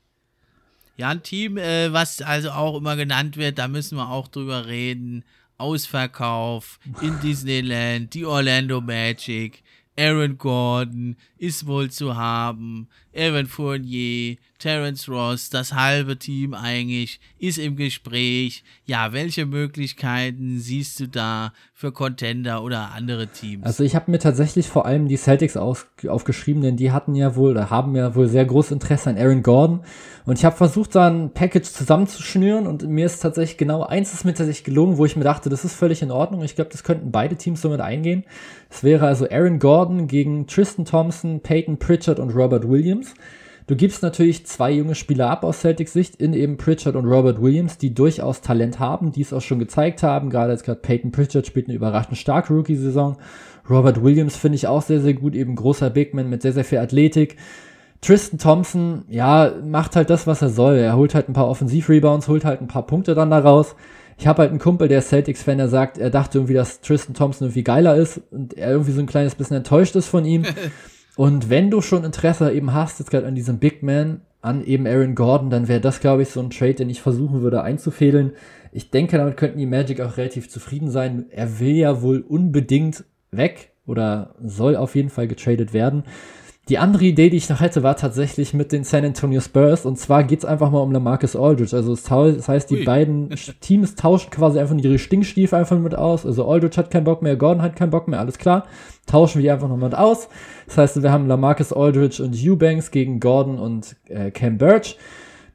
Speaker 1: Ja, ein Team, äh, was also auch immer genannt wird, da müssen wir auch drüber reden. Ausverkauf in [LAUGHS] Disneyland, die Orlando Magic. Aaron Gordon ist wohl zu haben, Evan Fournier, Terence Ross, das halbe Team eigentlich ist im Gespräch. Ja, welche Möglichkeiten siehst du da für Contender oder andere Teams?
Speaker 2: Also ich habe mir tatsächlich vor allem die Celtics auf, aufgeschrieben, denn die hatten ja wohl oder haben ja wohl sehr großes Interesse an Aaron Gordon. Und ich habe versucht, da ein Package zusammenzuschnüren und mir ist tatsächlich genau eins ist mir tatsächlich gelungen, wo ich mir dachte, das ist völlig in Ordnung. Ich glaube, das könnten beide Teams somit eingehen. Es wäre also Aaron Gordon gegen Tristan Thompson, Peyton Pritchard und Robert Williams. Du gibst natürlich zwei junge Spieler ab aus Celtics Sicht in eben Pritchard und Robert Williams, die durchaus Talent haben, die es auch schon gezeigt haben. Gerade jetzt gerade Peyton Pritchard spielt eine überraschend starke Rookie-Saison. Robert Williams finde ich auch sehr, sehr gut, eben großer Bigman mit sehr, sehr viel Athletik. Tristan Thompson, ja, macht halt das, was er soll. Er holt halt ein paar Offensiv-Rebounds, holt halt ein paar Punkte dann daraus. Ich habe halt einen Kumpel, der Celtics-Fan, der sagt, er dachte irgendwie, dass Tristan Thompson irgendwie geiler ist und er irgendwie so ein kleines bisschen enttäuscht ist von ihm. [LAUGHS] Und wenn du schon Interesse eben hast, jetzt gerade an diesem Big Man, an eben Aaron Gordon, dann wäre das, glaube ich, so ein Trade, den ich versuchen würde einzufädeln. Ich denke, damit könnten die Magic auch relativ zufrieden sein. Er will ja wohl unbedingt weg oder soll auf jeden Fall getradet werden. Die andere Idee, die ich noch hätte, war tatsächlich mit den San Antonio Spurs. Und zwar geht's einfach mal um Lamarcus Aldridge. Also das heißt, die Ui. beiden [LAUGHS] Teams tauschen quasi einfach ihre Stinkstiefel einfach mit aus. Also Aldridge hat keinen Bock mehr, Gordon hat keinen Bock mehr, alles klar. Tauschen wir die einfach nochmal aus. Das heißt, wir haben Lamarcus Aldridge und Eubanks gegen Gordon und äh, Cam Birch.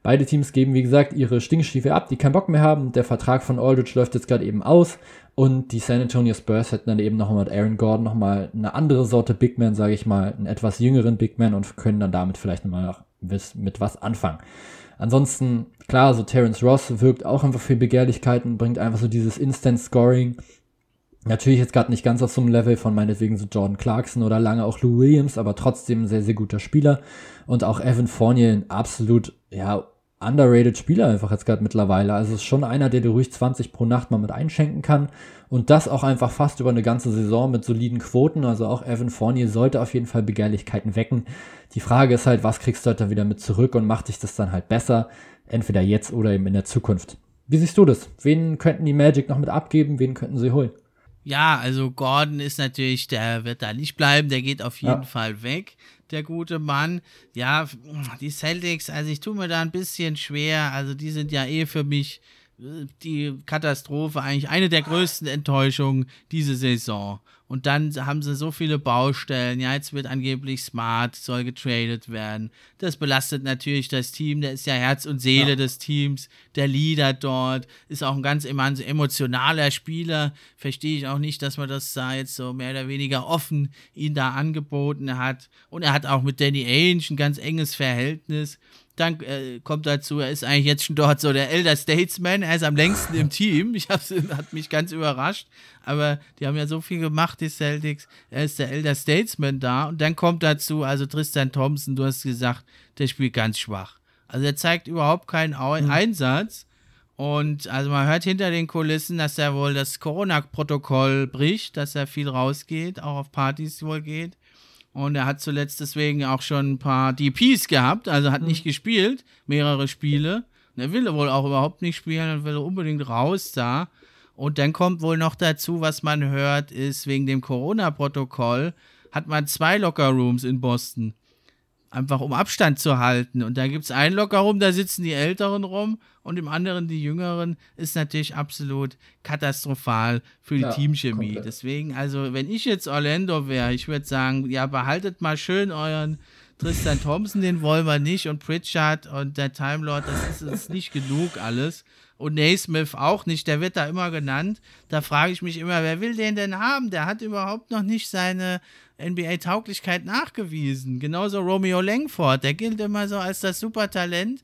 Speaker 2: Beide Teams geben, wie gesagt, ihre Stinkstiefel ab, die keinen Bock mehr haben. Der Vertrag von Aldridge läuft jetzt gerade eben aus. Und die San Antonio Spurs hätten dann eben nochmal mit Aaron Gordon nochmal eine andere Sorte Big Man, sage ich mal, einen etwas jüngeren Big Man und können dann damit vielleicht nochmal mit was anfangen. Ansonsten, klar, so Terence Ross wirkt auch einfach für Begehrlichkeiten, bringt einfach so dieses Instant Scoring. Natürlich jetzt gerade nicht ganz auf so einem Level von meinetwegen so Jordan Clarkson oder lange auch Lou Williams, aber trotzdem ein sehr, sehr guter Spieler. Und auch Evan Fournier, ein absolut, ja, underrated Spieler einfach jetzt gerade mittlerweile. Also ist schon einer, der dir ruhig 20 pro Nacht mal mit einschenken kann. Und das auch einfach fast über eine ganze Saison mit soliden Quoten. Also auch Evan Fournier sollte auf jeden Fall Begehrlichkeiten wecken. Die Frage ist halt, was kriegst du halt dann wieder mit zurück und macht dich das dann halt besser? Entweder jetzt oder eben in der Zukunft. Wie siehst du das? Wen könnten die Magic noch mit abgeben? Wen könnten sie holen?
Speaker 1: Ja, also Gordon ist natürlich, der wird da nicht bleiben, der geht auf jeden ja. Fall weg der gute Mann. Ja, die Celtics, also ich tue mir da ein bisschen schwer. Also die sind ja eh für mich äh, die Katastrophe, eigentlich eine der größten Enttäuschungen diese Saison. Und dann haben sie so viele Baustellen. Ja, jetzt wird angeblich Smart, soll getradet werden. Das belastet natürlich das Team. Der ist ja Herz und Seele ja. des Teams. Der Leader dort ist auch ein ganz emotionaler Spieler. Verstehe ich auch nicht, dass man das da jetzt so mehr oder weniger offen ihn da angeboten hat. Und er hat auch mit Danny Ainge ein ganz enges Verhältnis. Dann äh, kommt dazu, er ist eigentlich jetzt schon dort so der Elder Statesman, er ist am längsten im Team. Ich hab's, [LAUGHS] hat mich ganz überrascht, aber die haben ja so viel gemacht, die Celtics. Er ist der Elder Statesman da und dann kommt dazu, also Tristan Thompson, du hast gesagt, der spielt ganz schwach. Also er zeigt überhaupt keinen Au mhm. Einsatz. Und also man hört hinter den Kulissen, dass er wohl das Corona-Protokoll bricht, dass er viel rausgeht, auch auf Partys wohl geht. Und er hat zuletzt deswegen auch schon ein paar DPs gehabt, also hat mhm. nicht gespielt, mehrere Spiele. Und er will wohl auch überhaupt nicht spielen und will unbedingt raus da. Und dann kommt wohl noch dazu, was man hört, ist wegen dem Corona-Protokoll, hat man zwei Locker-Rooms in Boston einfach um Abstand zu halten. Und da gibt es einen Locker rum, da sitzen die Älteren rum und im anderen die Jüngeren, ist natürlich absolut katastrophal für die ja, Teamchemie. Komplett. Deswegen, also wenn ich jetzt Orlando wäre, ich würde sagen, ja, behaltet mal schön euren Tristan Thompson, den wollen wir nicht und Pritchard und der Time Lord, das ist uns nicht genug alles. Und Naismith auch nicht, der wird da immer genannt. Da frage ich mich immer, wer will den denn haben? Der hat überhaupt noch nicht seine NBA-Tauglichkeit nachgewiesen. Genauso Romeo Langford, der gilt immer so als das Supertalent.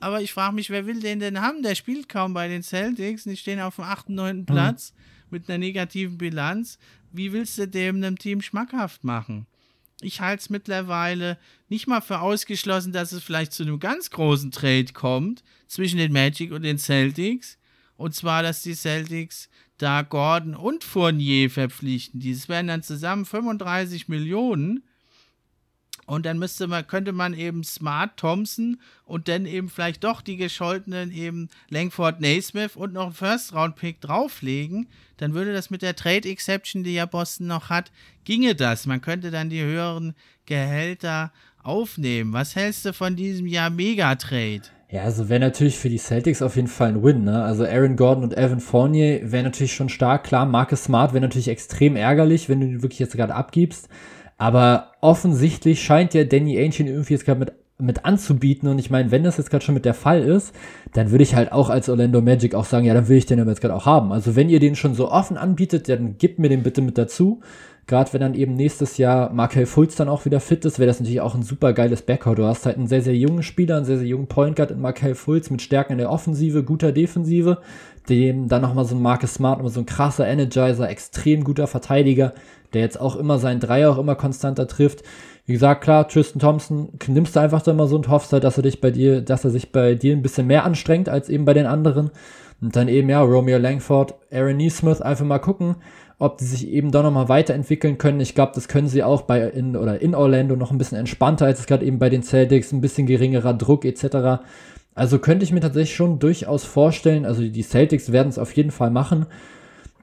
Speaker 1: Aber ich frage mich, wer will den denn haben? Der spielt kaum bei den Celtics. Die stehen auf dem 8., 9. Mhm. Platz mit einer negativen Bilanz. Wie willst du dem einem Team schmackhaft machen? Ich halte es mittlerweile nicht mal für ausgeschlossen, dass es vielleicht zu einem ganz großen Trade kommt zwischen den Magic und den Celtics. Und zwar, dass die Celtics da Gordon und Fournier verpflichten. Dieses wären dann zusammen 35 Millionen. Und dann müsste man, könnte man eben Smart Thompson und dann eben vielleicht doch die gescholtenen eben Langford Naismith und noch einen First-Round-Pick drauflegen. Dann würde das mit der Trade-Exception, die ja Boston noch hat, ginge das. Man könnte dann die höheren Gehälter aufnehmen. Was hältst du von diesem Jahr Mega-Trade?
Speaker 2: Ja, also wäre natürlich für die Celtics auf jeden Fall ein Win, ne? Also Aaron Gordon und Evan Fournier wäre natürlich schon stark. Klar, Marcus Smart wäre natürlich extrem ärgerlich, wenn du ihn wirklich jetzt gerade abgibst. Aber offensichtlich scheint ja Danny Ainge irgendwie jetzt gerade mit, mit anzubieten. Und ich meine, wenn das jetzt gerade schon mit der Fall ist, dann würde ich halt auch als Orlando Magic auch sagen, ja, dann will ich den aber jetzt gerade auch haben. Also wenn ihr den schon so offen anbietet, dann gebt mir den bitte mit dazu. Gerade wenn dann eben nächstes Jahr Markel Fultz dann auch wieder fit ist, wäre das natürlich auch ein super geiles Backcourt. Du hast halt einen sehr, sehr jungen Spieler, einen sehr, sehr jungen Point Guard in Markel Fultz mit Stärken in der Offensive, guter Defensive, dem dann nochmal so ein Marcus Smart, nochmal so ein krasser Energizer, extrem guter Verteidiger, der jetzt auch immer seinen Dreier auch immer konstanter trifft. Wie gesagt, klar, Tristan Thompson nimmst du einfach da mal so und hoffst halt, dass er dich bei dir, dass er sich bei dir ein bisschen mehr anstrengt als eben bei den anderen. Und dann eben, ja, Romeo Langford, Aaron Neesmith, einfach mal gucken ob die sich eben da nochmal weiterentwickeln können. Ich glaube, das können sie auch bei in oder in Orlando noch ein bisschen entspannter als es gerade eben bei den Celtics, ein bisschen geringerer Druck etc. Also könnte ich mir tatsächlich schon durchaus vorstellen, also die Celtics werden es auf jeden Fall machen.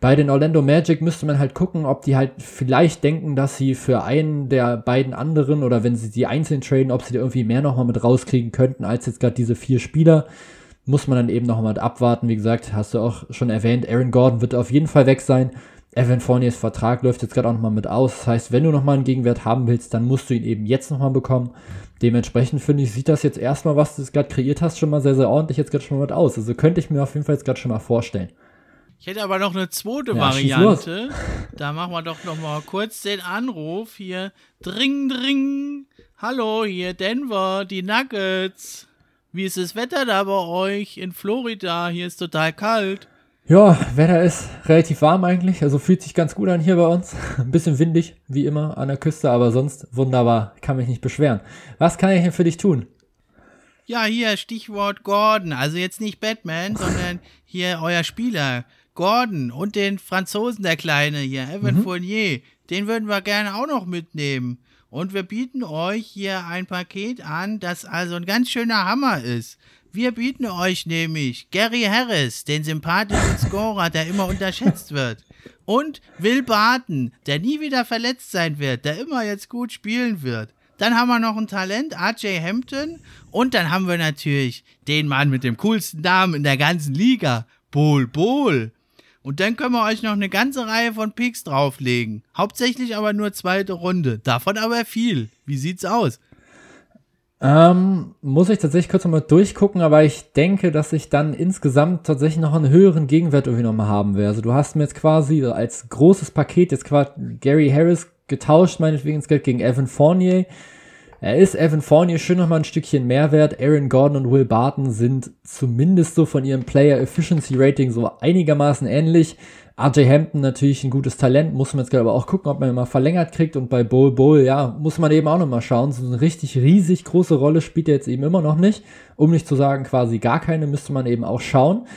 Speaker 2: Bei den Orlando Magic müsste man halt gucken, ob die halt vielleicht denken, dass sie für einen der beiden anderen oder wenn sie die einzeln traden, ob sie da irgendwie mehr nochmal mit rauskriegen könnten als jetzt gerade diese vier Spieler. Muss man dann eben nochmal abwarten. Wie gesagt, hast du auch schon erwähnt, Aaron Gordon wird auf jeden Fall weg sein. Evan Fourniers Vertrag läuft jetzt gerade auch nochmal mit aus. Das heißt, wenn du nochmal einen Gegenwert haben willst, dann musst du ihn eben jetzt nochmal bekommen. Dementsprechend finde ich, sieht das jetzt erstmal, was du gerade kreiert hast, schon mal sehr, sehr ordentlich jetzt gerade schon mal mit aus. Also könnte ich mir auf jeden Fall jetzt gerade schon mal vorstellen.
Speaker 1: Ich hätte aber noch eine zweite ja, Variante. [LAUGHS] Da machen wir doch nochmal kurz den Anruf hier. Dring, dring. Hallo, hier Denver, die Nuggets. Wie ist das Wetter da bei euch in Florida? Hier ist total kalt.
Speaker 2: Ja, Wetter ist relativ warm eigentlich, also fühlt sich ganz gut an hier bei uns. [LAUGHS] Ein bisschen windig, wie immer, an der Küste, aber sonst wunderbar, kann mich nicht beschweren. Was kann ich denn für dich tun?
Speaker 1: Ja, hier Stichwort Gordon, also jetzt nicht Batman, [LAUGHS] sondern hier euer Spieler, Gordon und den Franzosen, der Kleine hier, Evan mhm. Fournier, den würden wir gerne auch noch mitnehmen. Und wir bieten euch hier ein Paket an, das also ein ganz schöner Hammer ist. Wir bieten euch nämlich Gary Harris, den sympathischen Scorer, der immer unterschätzt wird. Und Will Barton, der nie wieder verletzt sein wird, der immer jetzt gut spielen wird. Dann haben wir noch ein Talent, RJ Hampton. Und dann haben wir natürlich den Mann mit dem coolsten Namen in der ganzen Liga, Bol Bol. Und dann können wir euch noch eine ganze Reihe von Picks drauflegen. Hauptsächlich aber nur zweite Runde. Davon aber viel. Wie sieht's aus?
Speaker 2: Ähm, muss ich tatsächlich kurz nochmal durchgucken, aber ich denke, dass ich dann insgesamt tatsächlich noch einen höheren Gegenwert irgendwie nochmal haben werde. Also du hast mir jetzt quasi als großes Paket jetzt quasi Gary Harris getauscht, meinetwegen ins Geld gegen Evan Fournier. Er ist Evan Fournier schon nochmal ein Stückchen Mehrwert. Aaron Gordon und Will Barton sind zumindest so von ihrem Player Efficiency Rating so einigermaßen ähnlich. RJ Hampton natürlich ein gutes Talent, muss man jetzt aber auch gucken, ob man ihn mal verlängert kriegt. Und bei Bowl Bowl, ja, muss man eben auch nochmal schauen. So eine richtig riesig große Rolle spielt er jetzt eben immer noch nicht. Um nicht zu sagen, quasi gar keine, müsste man eben auch schauen.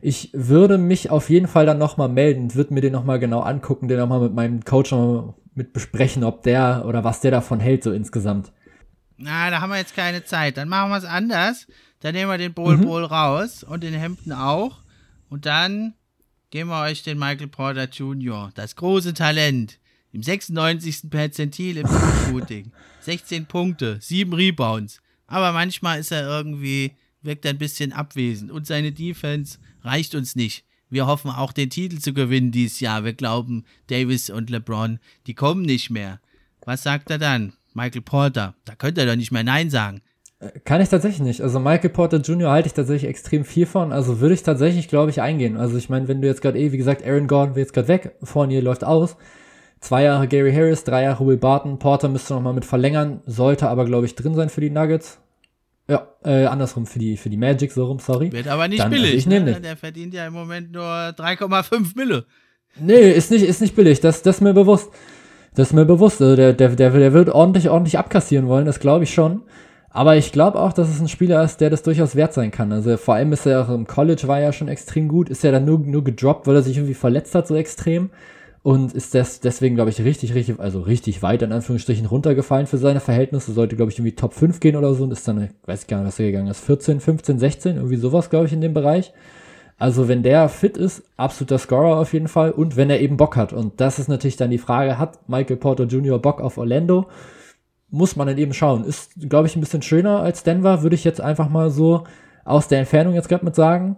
Speaker 2: Ich würde mich auf jeden Fall dann nochmal melden würde mir den nochmal genau angucken, den nochmal mit meinem Coach nochmal mit besprechen, ob der oder was der davon hält, so insgesamt.
Speaker 1: Na, da haben wir jetzt keine Zeit. Dann machen wir es anders. Dann nehmen wir den Bowl mhm. Bowl raus und den Hemden auch. Und dann geben wir euch den Michael Porter Jr., das große Talent. Im 96. Perzentil im Shooting. [LAUGHS] 16 Punkte, 7 Rebounds. Aber manchmal ist er irgendwie, wirkt ein bisschen abwesend. Und seine Defense reicht uns nicht. Wir hoffen auch den Titel zu gewinnen dieses Jahr. Wir glauben, Davis und LeBron, die kommen nicht mehr. Was sagt er dann? Michael Porter. Da könnte er doch nicht mehr Nein sagen.
Speaker 2: Äh, kann ich tatsächlich nicht. Also Michael Porter Jr. halte ich tatsächlich extrem viel von. Also würde ich tatsächlich, glaube ich, eingehen. Also ich meine, wenn du jetzt gerade eh, wie gesagt, Aaron Gordon wird jetzt gerade weg, Fournier läuft aus. Zwei Jahre Gary Harris, drei Jahre Will Barton. Porter müsste noch mal mit verlängern, sollte aber, glaube ich, drin sein für die Nuggets. Ja, äh, andersrum für die, für die Magic, so rum, sorry.
Speaker 1: Wird aber nicht Dann, also billig. Also ich nehme ne? Der verdient ja im Moment nur 3,5 Mille.
Speaker 2: Nee, ist nicht, ist nicht billig. Das, das ist mir bewusst. Das ist mir bewusst. Also der, der, der, der wird ordentlich, ordentlich abkassieren wollen, das glaube ich schon. Aber ich glaube auch, dass es ein Spieler ist, der das durchaus wert sein kann. Also vor allem ist er auch im College war ja schon extrem gut, ist er dann nur, nur gedroppt, weil er sich irgendwie verletzt hat, so extrem. Und ist das deswegen, glaube ich, richtig, richtig, also richtig weit in Anführungsstrichen runtergefallen für seine Verhältnisse. Sollte, glaube ich, irgendwie Top 5 gehen oder so und ist dann, weiß ich gar nicht, was er gegangen ist, 14, 15, 16, irgendwie sowas, glaube ich, in dem Bereich. Also wenn der fit ist, absoluter Scorer auf jeden Fall und wenn er eben Bock hat. Und das ist natürlich dann die Frage, hat Michael Porter Jr. Bock auf Orlando? Muss man dann eben schauen. Ist, glaube ich, ein bisschen schöner als Denver, würde ich jetzt einfach mal so aus der Entfernung jetzt gerade mit sagen.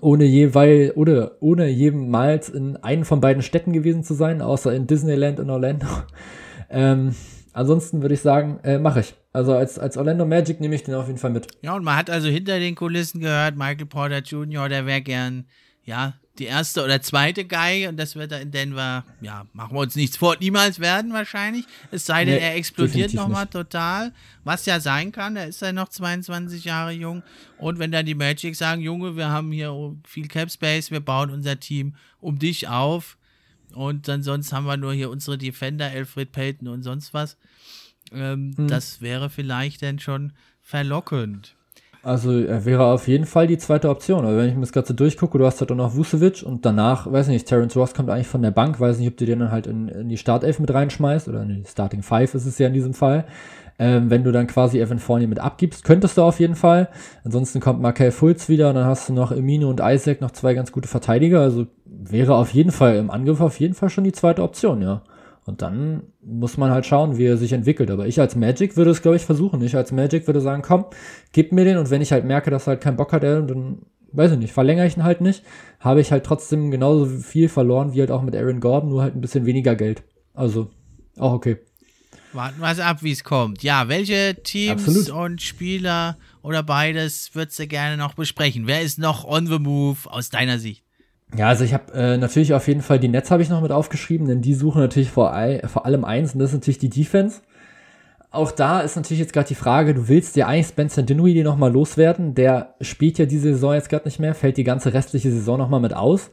Speaker 2: Ohne je, weil, oder ohne jemals in einen von beiden Städten gewesen zu sein, außer in Disneyland in Orlando. [LAUGHS] ähm, ansonsten würde ich sagen, äh, mache ich. Also als, als Orlando Magic nehme ich den auf jeden Fall mit.
Speaker 1: Ja, und man hat also hinter den Kulissen gehört, Michael Porter Jr., der wäre gern, ja, die erste oder zweite Guy und das wird er in Denver, ja, machen wir uns nichts vor, niemals werden wahrscheinlich. Es sei denn, nee, er explodiert nochmal total, was ja sein kann, er ist ja noch 22 Jahre jung. Und wenn dann die Magic sagen, Junge, wir haben hier viel Cap Space, wir bauen unser Team um dich auf, und dann sonst haben wir nur hier unsere Defender, Alfred Payton und sonst was. Ähm, hm. Das wäre vielleicht dann schon verlockend.
Speaker 2: Also er wäre auf jeden Fall die zweite Option. Aber wenn ich mir das Ganze durchgucke, du hast halt auch noch Vucevic und danach, weiß nicht, Terence Ross kommt eigentlich von der Bank, weiß nicht, ob du den dann halt in, in die Startelf mit reinschmeißt oder in die Starting Five ist es ja in diesem Fall. Ähm, wenn du dann quasi Evan Fournier mit abgibst, könntest du auf jeden Fall. Ansonsten kommt Markel Fultz wieder und dann hast du noch Emino und Isaac, noch zwei ganz gute Verteidiger. Also wäre auf jeden Fall im Angriff auf jeden Fall schon die zweite Option, ja. Und dann muss man halt schauen, wie er sich entwickelt. Aber ich als Magic würde es, glaube ich, versuchen. Ich als Magic würde sagen, komm, gib mir den. Und wenn ich halt merke, dass er halt keinen Bock hat, dann, weiß ich nicht, verlängere ich ihn halt nicht. Habe ich halt trotzdem genauso viel verloren wie halt auch mit Aaron Gordon, nur halt ein bisschen weniger Geld. Also, auch okay.
Speaker 1: Warten wir es ab, wie es kommt. Ja, welche Teams Absolut. und Spieler oder beides würdest du gerne noch besprechen? Wer ist noch on the move aus deiner Sicht?
Speaker 2: Ja, also ich habe äh, natürlich auf jeden Fall die Nets habe ich noch mit aufgeschrieben, denn die suchen natürlich vor, vor allem eins und das ist natürlich die Defense. Auch da ist natürlich jetzt gerade die Frage, du willst ja eigentlich Spencer Dinwiddie nochmal loswerden, der spielt ja diese Saison jetzt gerade nicht mehr, fällt die ganze restliche Saison nochmal mit aus.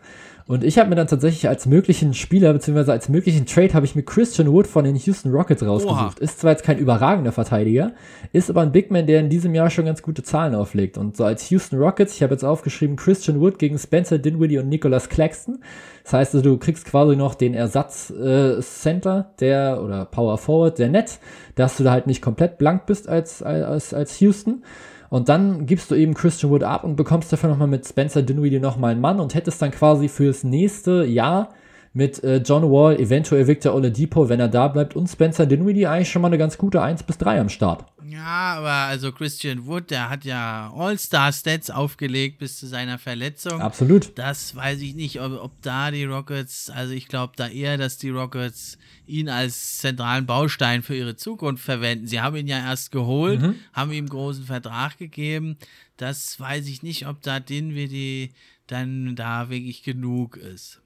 Speaker 2: Und ich habe mir dann tatsächlich als möglichen Spieler, beziehungsweise als möglichen Trade, habe ich mir Christian Wood von den Houston Rockets rausgesucht. Oha. Ist zwar jetzt kein überragender Verteidiger, ist aber ein Big Man, der in diesem Jahr schon ganz gute Zahlen auflegt. Und so als Houston Rockets, ich habe jetzt aufgeschrieben, Christian Wood gegen Spencer Dinwiddie und Nicholas Claxton. Das heißt, also, du kriegst quasi noch den Ersatz äh, Center, der oder Power Forward, der Net, dass du da halt nicht komplett blank bist als, als, als Houston. Und dann gibst du eben Christian Wood ab und bekommst dafür nochmal mit Spencer Dinwiddie nochmal einen Mann und hättest dann quasi fürs nächste Jahr mit äh, John Wall, eventuell Victor Oladipo, wenn er da bleibt, und Spencer Dinwiddie eigentlich schon mal eine ganz gute 1 bis 3 am Start.
Speaker 1: Ja, aber also Christian Wood, der hat ja All-Star-Stats aufgelegt bis zu seiner Verletzung.
Speaker 2: Absolut.
Speaker 1: Das weiß ich nicht, ob, ob da die Rockets, also ich glaube da eher, dass die Rockets ihn als zentralen Baustein für ihre Zukunft verwenden. Sie haben ihn ja erst geholt, mhm. haben ihm großen Vertrag gegeben. Das weiß ich nicht, ob da Dinwiddie dann da wirklich genug ist.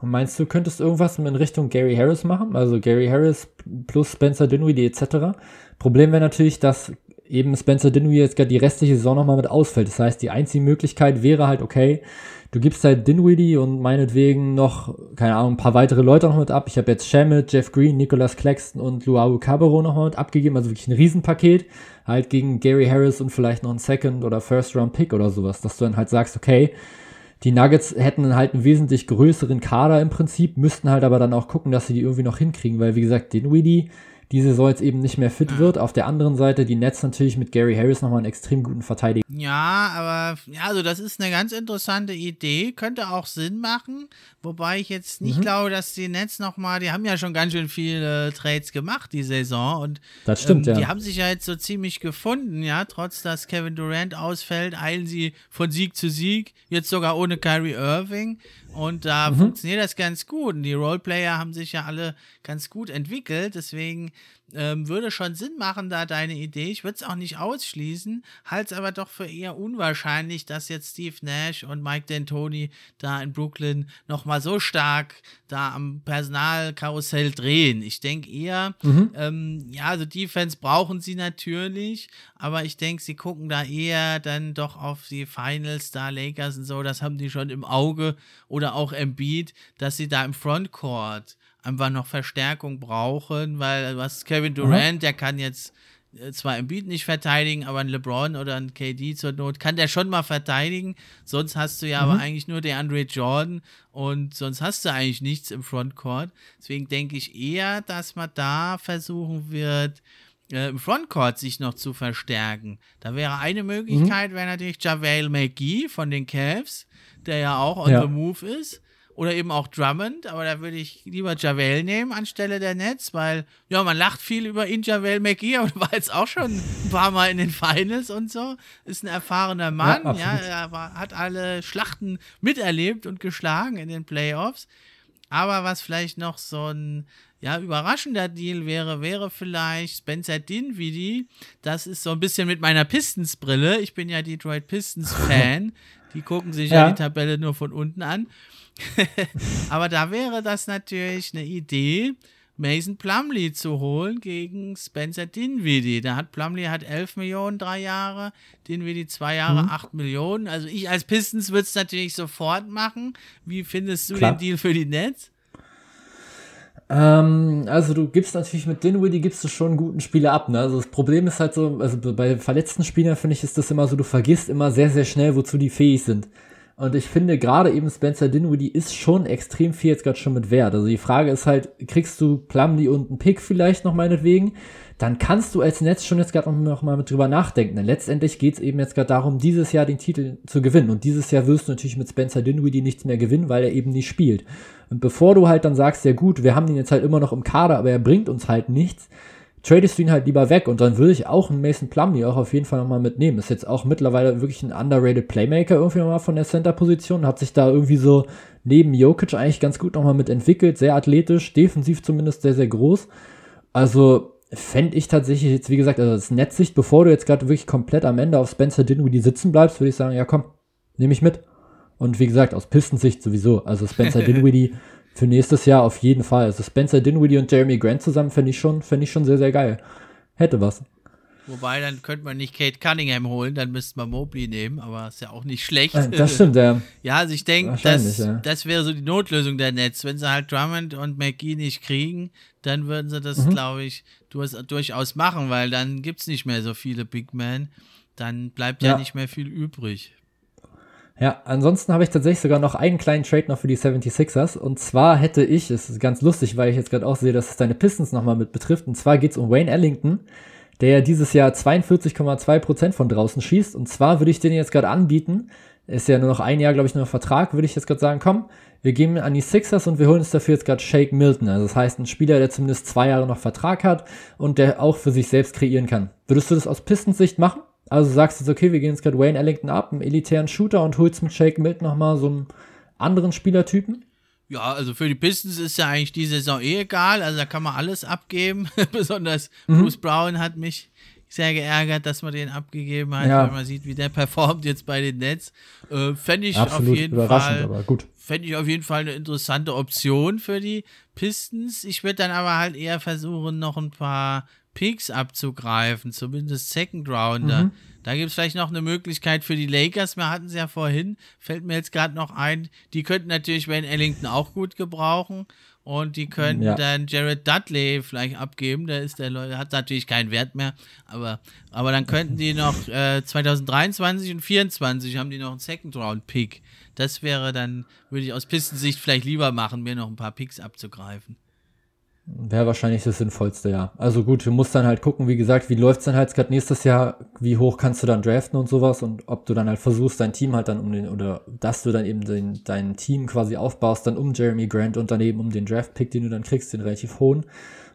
Speaker 2: Und meinst du, könntest irgendwas in Richtung Gary Harris machen? Also Gary Harris plus Spencer Dinwiddie etc. Problem wäre natürlich, dass eben Spencer Dinwiddie jetzt gerade die restliche Saison nochmal mit ausfällt. Das heißt, die einzige Möglichkeit wäre halt, okay, du gibst halt Dinwiddie und meinetwegen noch, keine Ahnung, ein paar weitere Leute noch mit ab. Ich habe jetzt Shamit, Jeff Green, Nicholas Claxton und Luau Cabarro noch mal mit abgegeben. Also wirklich ein Riesenpaket. Halt gegen Gary Harris und vielleicht noch ein Second- oder First-Round-Pick oder sowas. Dass du dann halt sagst, okay, die Nuggets hätten halt einen wesentlich größeren Kader im Prinzip, müssten halt aber dann auch gucken, dass sie die irgendwie noch hinkriegen, weil wie gesagt, den Weedy, diese Saison jetzt eben nicht mehr fit wird. Auf der anderen Seite die Nets natürlich mit Gary Harris nochmal einen extrem guten Verteidiger.
Speaker 1: Ja, aber ja, also das ist eine ganz interessante Idee, könnte auch Sinn machen, wobei ich jetzt nicht mhm. glaube, dass die Nets nochmal, die haben ja schon ganz schön viele Trades gemacht die Saison und
Speaker 2: das stimmt,
Speaker 1: ähm,
Speaker 2: ja.
Speaker 1: die haben sich ja jetzt so ziemlich gefunden, ja, trotz dass Kevin Durant ausfällt, eilen sie von Sieg zu Sieg, jetzt sogar ohne Kyrie Irving und da mhm. funktioniert das ganz gut. Und die Roleplayer haben sich ja alle ganz gut entwickelt. Deswegen ähm, würde schon Sinn machen, da deine Idee. Ich würde es auch nicht ausschließen, halte es aber doch für eher unwahrscheinlich, dass jetzt Steve Nash und Mike D'Antoni da in Brooklyn nochmal so stark da am Personalkarussell drehen. Ich denke eher, mhm. ähm, ja, also Defense brauchen sie natürlich, aber ich denke, sie gucken da eher dann doch auf die Finals, da Lakers und so, das haben die schon im Auge oder auch Embiid, dass sie da im Frontcourt einfach noch Verstärkung brauchen, weil was Kevin Durant, mhm. der kann jetzt äh, zwar im Beat nicht verteidigen, aber ein LeBron oder ein KD zur Not kann der schon mal verteidigen. Sonst hast du ja mhm. aber eigentlich nur der Andre Jordan und sonst hast du eigentlich nichts im Frontcourt. Deswegen denke ich eher, dass man da versuchen wird, äh, im Frontcourt sich noch zu verstärken. Da wäre eine Möglichkeit, mhm. wäre natürlich JaVale McGee von den Cavs, der ja auch on ja. the move ist. Oder eben auch Drummond, aber da würde ich lieber Javel nehmen anstelle der Nets, weil, ja, man lacht viel über ihn, Javel McGee, aber war jetzt auch schon ein paar Mal in den Finals und so. Ist ein erfahrener Mann, ja, ja er war, hat alle Schlachten miterlebt und geschlagen in den Playoffs. Aber was vielleicht noch so ein ja, überraschender Deal wäre, wäre vielleicht Spencer Dinwiddie. Das ist so ein bisschen mit meiner Pistons-Brille. Ich bin ja Detroit Pistons-Fan. [LAUGHS] Die gucken sich ja. ja die Tabelle nur von unten an. [LAUGHS] Aber da wäre das natürlich eine Idee, Mason Plumley zu holen gegen Spencer Dinwiddie. Da hat Plumley hat 11 Millionen drei Jahre, Dinwiddie zwei Jahre mhm. 8 Millionen. Also ich als Pistons würde es natürlich sofort machen. Wie findest du Klar. den Deal für die Nets?
Speaker 2: Ähm, also du gibst natürlich mit Dinwiddie gibst du schon guten Spieler ab. Ne? Also das Problem ist halt so, also bei verletzten Spielern finde ich ist das immer so, du vergisst immer sehr sehr schnell, wozu die fähig sind. Und ich finde gerade eben Spencer Dinwiddie ist schon extrem viel jetzt gerade schon mit Wert. Also die Frage ist halt, kriegst du Plumlee und einen Pick vielleicht noch meinetwegen? Dann kannst du als Netz schon jetzt gerade noch mal mit drüber nachdenken. Denn letztendlich geht es eben jetzt gerade darum, dieses Jahr den Titel zu gewinnen. Und dieses Jahr wirst du natürlich mit Spencer Dinwiddie nichts mehr gewinnen, weil er eben nicht spielt. Und bevor du halt dann sagst, ja gut, wir haben ihn jetzt halt immer noch im Kader, aber er bringt uns halt nichts, tradest du ihn halt lieber weg und dann würde ich auch einen Mason Plumlee auch auf jeden Fall nochmal mitnehmen. Ist jetzt auch mittlerweile wirklich ein underrated Playmaker irgendwie nochmal von der Center-Position, hat sich da irgendwie so neben Jokic eigentlich ganz gut nochmal mit entwickelt, sehr athletisch, defensiv zumindest sehr, sehr groß. Also fände ich tatsächlich jetzt, wie gesagt, also das Netzsicht, bevor du jetzt gerade wirklich komplett am Ende auf Spencer Dinwiddie sitzen bleibst, würde ich sagen, ja komm, nehme ich mit. Und wie gesagt, aus Pistensicht sowieso. Also Spencer [LAUGHS] Dinwiddie für nächstes Jahr auf jeden Fall. Also Spencer Dinwiddie und Jeremy Grant zusammen fände ich schon, ich schon sehr, sehr geil. Hätte was.
Speaker 1: Wobei, dann könnte man nicht Kate Cunningham holen, dann müsste man Mobley nehmen, aber ist ja auch nicht schlecht.
Speaker 2: Das stimmt, ja. [LAUGHS]
Speaker 1: Ja, also ich denke, das, ja. das wäre so die Notlösung der Netz. Wenn sie halt Drummond und McGee nicht kriegen, dann würden sie das, mhm. glaube ich, durchaus machen, weil dann gibt es nicht mehr so viele Big Men. Dann bleibt ja, ja nicht mehr viel übrig.
Speaker 2: Ja, ansonsten habe ich tatsächlich sogar noch einen kleinen Trade noch für die 76ers. Und zwar hätte ich, es ist ganz lustig, weil ich jetzt gerade auch sehe, dass es deine Pistons nochmal mit betrifft. Und zwar geht es um Wayne Ellington, der ja dieses Jahr 42,2% von draußen schießt. Und zwar würde ich den jetzt gerade anbieten. Ist ja nur noch ein Jahr, glaube ich, nur noch Vertrag. Würde ich jetzt gerade sagen, komm, wir gehen an die Sixers und wir holen uns dafür jetzt gerade Shake Milton. Also das heißt, ein Spieler, der zumindest zwei Jahre noch Vertrag hat und der auch für sich selbst kreieren kann. Würdest du das aus Pistons Sicht machen? Also sagst du jetzt, okay, wir gehen jetzt gerade Wayne Ellington ab, einen elitären Shooter und holst mit Shake Milton nochmal so einen anderen Spielertypen?
Speaker 1: Ja, also für die Pistons ist ja eigentlich die Saison eh egal. Also da kann man alles abgeben. [LAUGHS] Besonders mhm. Bruce Brown hat mich sehr geärgert, dass man den abgegeben hat,
Speaker 2: Ja.
Speaker 1: weil man sieht, wie der performt jetzt bei den Nets. Äh, Fände ich
Speaker 2: Absolut
Speaker 1: auf jeden
Speaker 2: überraschend,
Speaker 1: Fall
Speaker 2: aber gut.
Speaker 1: fände ich auf jeden Fall eine interessante Option für die Pistons. Ich würde dann aber halt eher versuchen, noch ein paar Picks abzugreifen, zumindest Second Rounder.
Speaker 2: Mhm.
Speaker 1: Da gibt es vielleicht noch eine Möglichkeit für die Lakers. Wir hatten es ja vorhin, fällt mir jetzt gerade noch ein. Die könnten natürlich Wayne Ellington auch gut gebrauchen. Und die könnten
Speaker 2: Ja.
Speaker 1: dann Jared Dudley vielleicht abgeben. Der ist der Leute, hat natürlich keinen Wert mehr. Aber, aber dann könnten die noch äh, 2023 und 2024 haben die noch einen Second Round Pick. Das wäre dann, würde ich aus Pistensicht vielleicht lieber machen, mir noch ein paar Picks abzugreifen.
Speaker 2: Wäre wahrscheinlich das Sinnvollste, ja. Also gut, du musst dann halt gucken, wie gesagt, wie läuft's dann halt gerade nächstes Jahr, wie hoch kannst du dann draften und sowas und ob du dann halt versuchst, dein Team halt dann um den, oder dass du dann eben den, dein Team quasi aufbaust, dann um Jeremy Grant und dann eben um den Draft-Pick, den du dann kriegst, den relativ hohen.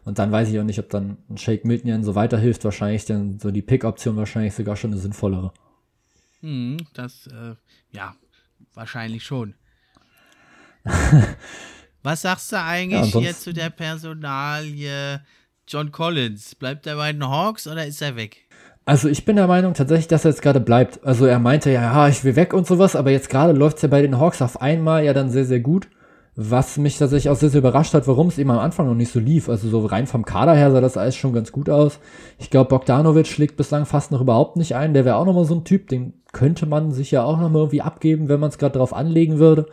Speaker 2: Und dann weiß ich auch nicht, ob dann ein Shake Milton ja so weiterhilft, wahrscheinlich dann so die Pick-Option wahrscheinlich sogar schon eine sinnvollere.
Speaker 1: Hm, das, äh, ja, wahrscheinlich schon. [LAUGHS] Was sagst du
Speaker 2: Ja,
Speaker 1: eigentlich
Speaker 2: ansonsten-
Speaker 1: hier zu der Personalie John Collins? Bleibt er bei den Hawks oder ist er weg?
Speaker 2: Also ich bin der Meinung tatsächlich, dass er jetzt gerade bleibt. Also er meinte ja, ja, ich will weg und sowas, aber jetzt gerade läuft es ja bei den Hawks auf einmal ja dann sehr, sehr gut. Was mich tatsächlich auch sehr, sehr überrascht hat, warum es eben am Anfang noch nicht so lief. Also so rein vom Kader her sah das alles schon ganz gut aus. Ich glaube, Bogdanovic schlägt bislang fast noch überhaupt nicht ein. Der wäre auch nochmal so ein Typ, den könnte man sich ja auch nochmal irgendwie abgeben, wenn man es gerade drauf anlegen würde.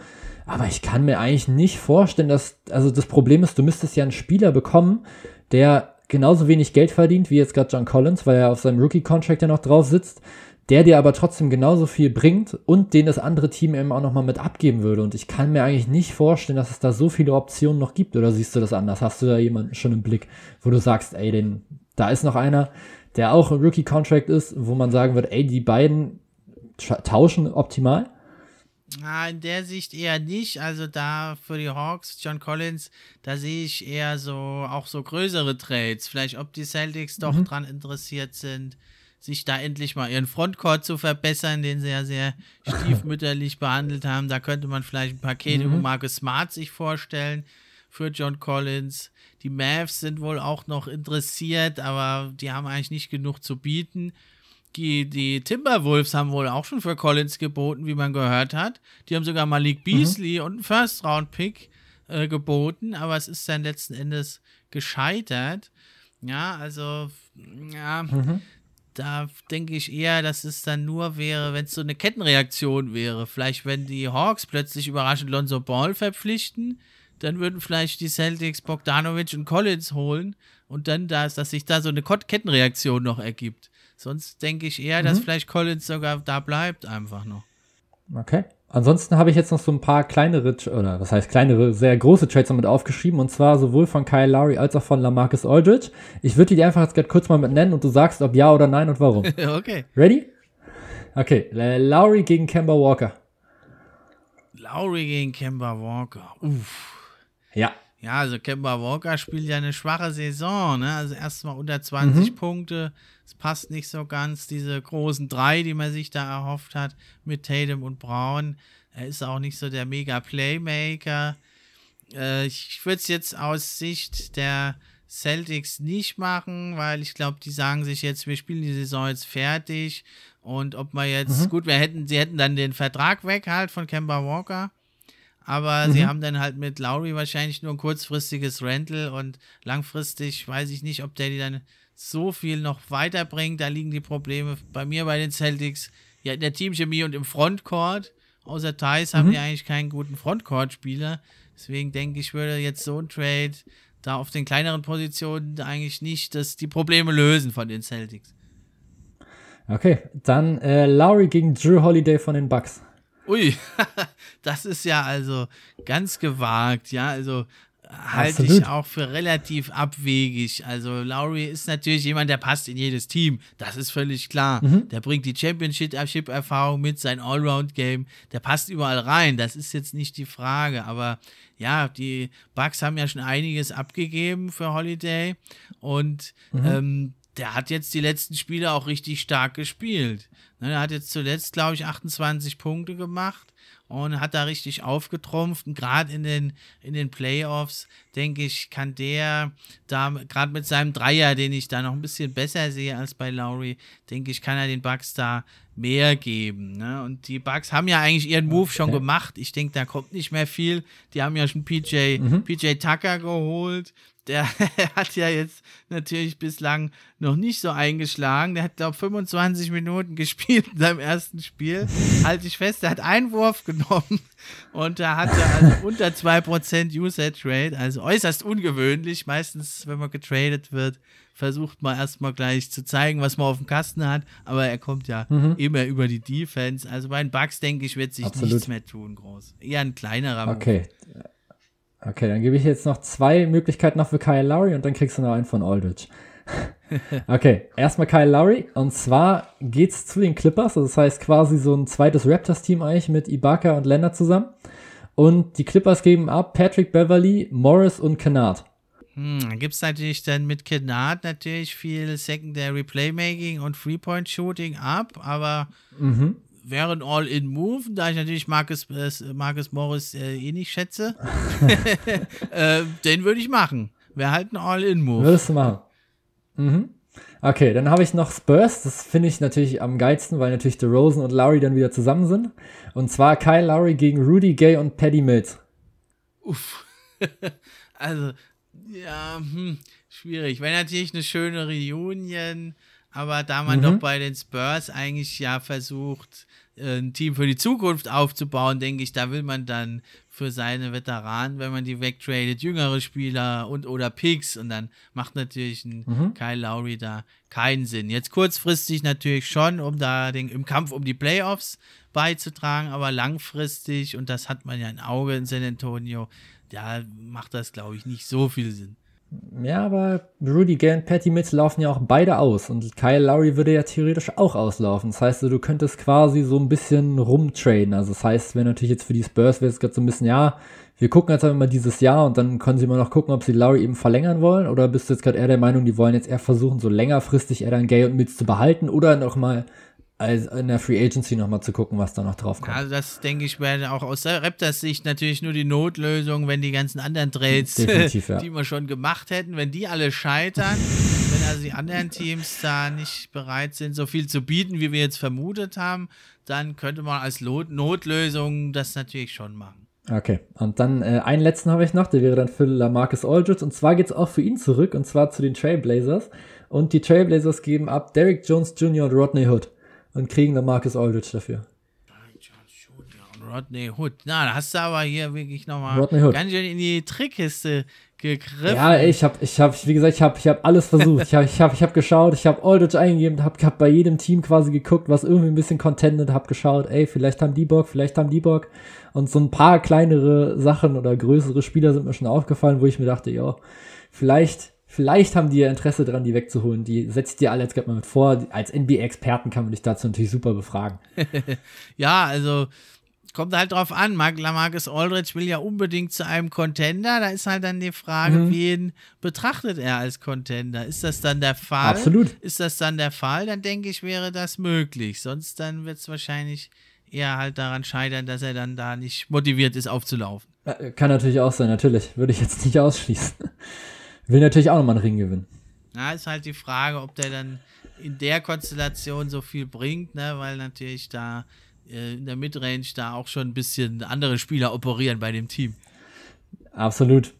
Speaker 2: Aber ich kann mir eigentlich nicht vorstellen, dass, also das Problem ist, du müsstest ja einen Spieler bekommen, der genauso wenig Geld verdient wie jetzt gerade John Collins, weil er auf seinem Rookie-Contract ja noch drauf sitzt, der dir aber trotzdem genauso viel bringt und den das andere Team eben auch nochmal mit abgeben würde. Und ich kann mir eigentlich nicht vorstellen, dass es da so viele Optionen noch gibt. Oder siehst du das anders? Hast du da jemanden schon im Blick, wo du sagst, ey, den, da ist noch einer, der auch ein Rookie-Contract ist, wo man sagen wird, ey, die beiden tauschen optimal?
Speaker 1: Ah, in der Sicht eher nicht. Also da für die Hawks, John Collins, da sehe ich eher so auch so größere Trades. Vielleicht ob die Celtics doch dran interessiert sind, sich da endlich mal ihren Frontcourt zu verbessern, den sie ja sehr stiefmütterlich [LAUGHS] behandelt haben. Da könnte man vielleicht ein Paket über Marcus Smart sich vorstellen für John Collins. Die Mavs sind wohl auch noch interessiert, aber die haben eigentlich nicht genug zu bieten. Die, die Timberwolves haben wohl auch schon für Collins geboten, wie man gehört hat. Die haben sogar Malik Beasley und einen First-Round-Pick äh, geboten, aber es ist dann letzten Endes gescheitert. Ja, also, ja, da denke ich eher, dass es dann nur wäre, wenn es so eine Kettenreaktion wäre. Vielleicht, wenn die Hawks plötzlich überraschend Lonzo Ball verpflichten, dann würden vielleicht die Celtics Bogdanovic und Collins holen und dann, dass, dass sich da so eine Kettenreaktion noch ergibt. Sonst denke ich eher, dass vielleicht Collins sogar da bleibt, einfach noch.
Speaker 2: Okay. Ansonsten habe ich jetzt noch so ein paar kleinere, oder was heißt kleinere, sehr große Trades noch mit aufgeschrieben und zwar sowohl von Kyle Lowry als auch von Lamarcus Aldridge. Ich würde die einfach jetzt gerade kurz mal mit nennen und du sagst, ob ja oder nein und warum. [LAUGHS]
Speaker 1: okay.
Speaker 2: Ready? Okay, Lowry gegen Kemba Walker.
Speaker 1: Lowry gegen Kemba Walker. Uff.
Speaker 2: Ja.
Speaker 1: Ja, also Kemba Walker spielt ja eine schwache Saison, ne? Also erstmal unter 20 Punkte. Es passt nicht so ganz, diese großen drei, die man sich da erhofft hat, mit Tatum und Brown. Er ist auch nicht so der mega Playmaker. Äh, ich würde es jetzt aus Sicht der Celtics nicht machen, weil ich glaube, die sagen sich jetzt, wir spielen die Saison jetzt fertig. Und ob man jetzt, gut, wir hätten, sie hätten dann den Vertrag weg halt von Kemba Walker. Aber sie haben dann halt mit Lowry wahrscheinlich nur ein kurzfristiges Rental und langfristig weiß ich nicht, ob der die dann so viel noch weiterbringt. Da liegen die Probleme bei mir bei den Celtics ja in der Teamchemie und im Frontcourt. Außer Thais haben die eigentlich keinen guten Frontcourt-Spieler. Deswegen denke ich, würde jetzt so ein Trade da auf den kleineren Positionen eigentlich nicht das, die Probleme lösen von den Celtics.
Speaker 2: Okay, dann äh, Lowry gegen Drew Holiday von den Bucks.
Speaker 1: Ui, [LAUGHS] das ist ja also ganz gewagt, ja, also halte ich auch für relativ abwegig. Also Lowry ist natürlich jemand, der passt in jedes Team, das ist völlig klar. Der bringt die Championship-Erfahrung mit, sein Allround-Game, der passt überall rein, das ist jetzt nicht die Frage, aber ja, die Bucks haben ja schon einiges abgegeben für Holiday und ähm, der hat jetzt die letzten Spiele auch richtig stark gespielt. Ne, er hat jetzt zuletzt, glaube ich, 28 Punkte gemacht und hat da richtig aufgetrumpft. Und gerade in den, in den Playoffs, denke ich, kann der da, gerade mit seinem Dreier, den ich da noch ein bisschen besser sehe als bei Lowry, denke ich, kann er den Bucks da mehr geben. Ne? Und die Bucks haben ja eigentlich ihren Move schon gemacht. Ich denke, da kommt nicht mehr viel. Die haben ja schon PJ, mhm. PJ Tucker geholt der [LAUGHS] hat ja jetzt natürlich bislang noch nicht so eingeschlagen. Der hat, glaube ich, 25 Minuten gespielt in seinem ersten Spiel. Halte ich fest, der hat einen Wurf genommen und da hatte also unter 2% Usage Rate, also äußerst ungewöhnlich. Meistens, wenn man getradet wird, versucht man erstmal gleich zu zeigen, was man auf dem Kasten hat, aber er kommt ja mhm. immer über die Defense. Also bei den Bugs, denke ich, wird sich Absolut. nichts mehr tun, groß. Eher ein kleinerer
Speaker 2: Okay. Move. Okay, dann gebe ich jetzt noch zwei Möglichkeiten noch für Kyle Lowry und dann kriegst du noch einen von Aldridge. [LAUGHS] okay, erstmal Kyle Lowry. Und zwar geht's zu den Clippers. Also das heißt quasi so ein zweites Raptors-Team eigentlich mit Ibaka und Leonard zusammen. Und die Clippers geben ab Patrick Beverly, Morris und Kennard.
Speaker 1: Hm, dann gibt es natürlich dann mit Kennard natürlich viel Secondary Playmaking und Three-Point-Shooting ab, aber mhm wäre ein All-In-Move, da ich natürlich Marcus, äh, Marcus Morris äh, eh nicht schätze. [LAUGHS] [LAUGHS] äh, den würde ich machen. Wäre halt ein All-In-Move.
Speaker 2: Würdest du machen. Mhm. Okay, dann habe ich noch Spurs. Das finde ich natürlich am geilsten, weil natürlich DeRozan und Lowry dann wieder zusammen sind. Und zwar Kyle Lowry gegen Rudy Gay und Paddy Mills.
Speaker 1: Uff. [LAUGHS] also, ja, hm, schwierig. Wäre natürlich eine schöne Reunion. Aber da man mhm. doch bei den Spurs eigentlich ja versucht, ein Team für die Zukunft aufzubauen, denke ich, da will man dann für seine Veteranen, wenn man die wegtradet, jüngere Spieler und oder Picks und dann macht natürlich ein mhm. Kyle Lowry da keinen Sinn. Jetzt kurzfristig natürlich schon, um da den, im Kampf um die Playoffs beizutragen, aber langfristig, und das hat man ja ein Auge in San Antonio, da macht das, glaube ich, nicht so viel Sinn.
Speaker 2: Ja, aber Rudy Gay und Patty Mills laufen ja auch beide aus und Kyle Lowry würde ja theoretisch auch auslaufen. Das heißt, du könntest quasi so ein bisschen rumtraden. Also das heißt, wenn natürlich jetzt für die Spurs wäre es gerade so ein bisschen, ja, wir gucken jetzt einmal dieses Jahr und dann können sie mal noch gucken, ob sie Lowry eben verlängern wollen oder bist du jetzt gerade eher der Meinung, die wollen jetzt eher versuchen, so längerfristig eher dann Gay und Mills zu behalten oder noch mal als in der Free Agency nochmal zu gucken, was da noch drauf kommt.
Speaker 1: Also das denke ich wäre auch aus der Raptors Sicht natürlich nur die Notlösung, wenn die ganzen anderen Trades, ja. [LAUGHS] die wir schon gemacht hätten, wenn die alle scheitern, [LAUGHS] wenn also die anderen Teams da nicht bereit sind, so viel zu bieten, wie wir jetzt vermutet haben, dann könnte man als Not Notlösung das natürlich schon machen.
Speaker 2: Okay, und dann äh, einen letzten habe ich noch, der wäre dann für Lamarcus Aldridge und zwar geht es auch für ihn zurück und zwar zu den Trailblazers und die Trailblazers geben ab Derek Jones Jr. und Rodney Hood und kriegen dann Marcus Aldridge dafür.
Speaker 1: Rodney Hood. Na, da hast du aber hier wirklich nochmal ganz schön in die Trickkiste gegriffen.
Speaker 2: Ja, ich habe, ich habe, wie gesagt, ich habe, ich habe alles versucht. ich habe, ich habe, ich habe geschaut, ich habe Aldridge eingegeben, habe hab bei jedem Team quasi geguckt, was irgendwie ein bisschen contented, habe geschaut, ey, vielleicht haben die Bock, vielleicht haben die Bock. Und so ein paar kleinere Sachen oder größere Spieler sind mir schon aufgefallen, wo ich mir dachte, ja, vielleicht Vielleicht haben die ja Interesse daran, die wegzuholen. Die setzt dir alle jetzt gerade mal mit vor. Als NBA-Experten kann man dich dazu natürlich super befragen. [LAUGHS]
Speaker 1: ja, also kommt halt drauf an. Marcus Aldridge will ja unbedingt zu einem Contender. Da ist halt dann die Frage, mhm. wen betrachtet er als Contender? Ist das dann der Fall?
Speaker 2: Absolut.
Speaker 1: Ist das dann der Fall? Dann denke ich, wäre das möglich. Sonst dann wird es wahrscheinlich eher halt daran scheitern, dass er dann da nicht motiviert ist, aufzulaufen.
Speaker 2: Kann natürlich auch sein, natürlich. Würde ich jetzt nicht ausschließen. Will natürlich auch nochmal einen Ring gewinnen.
Speaker 1: Na, ist halt die Frage, ob der dann in der Konstellation so viel bringt, ne? weil natürlich da äh, in der Midrange da auch schon ein bisschen andere Spieler operieren bei dem Team.
Speaker 2: Absolut.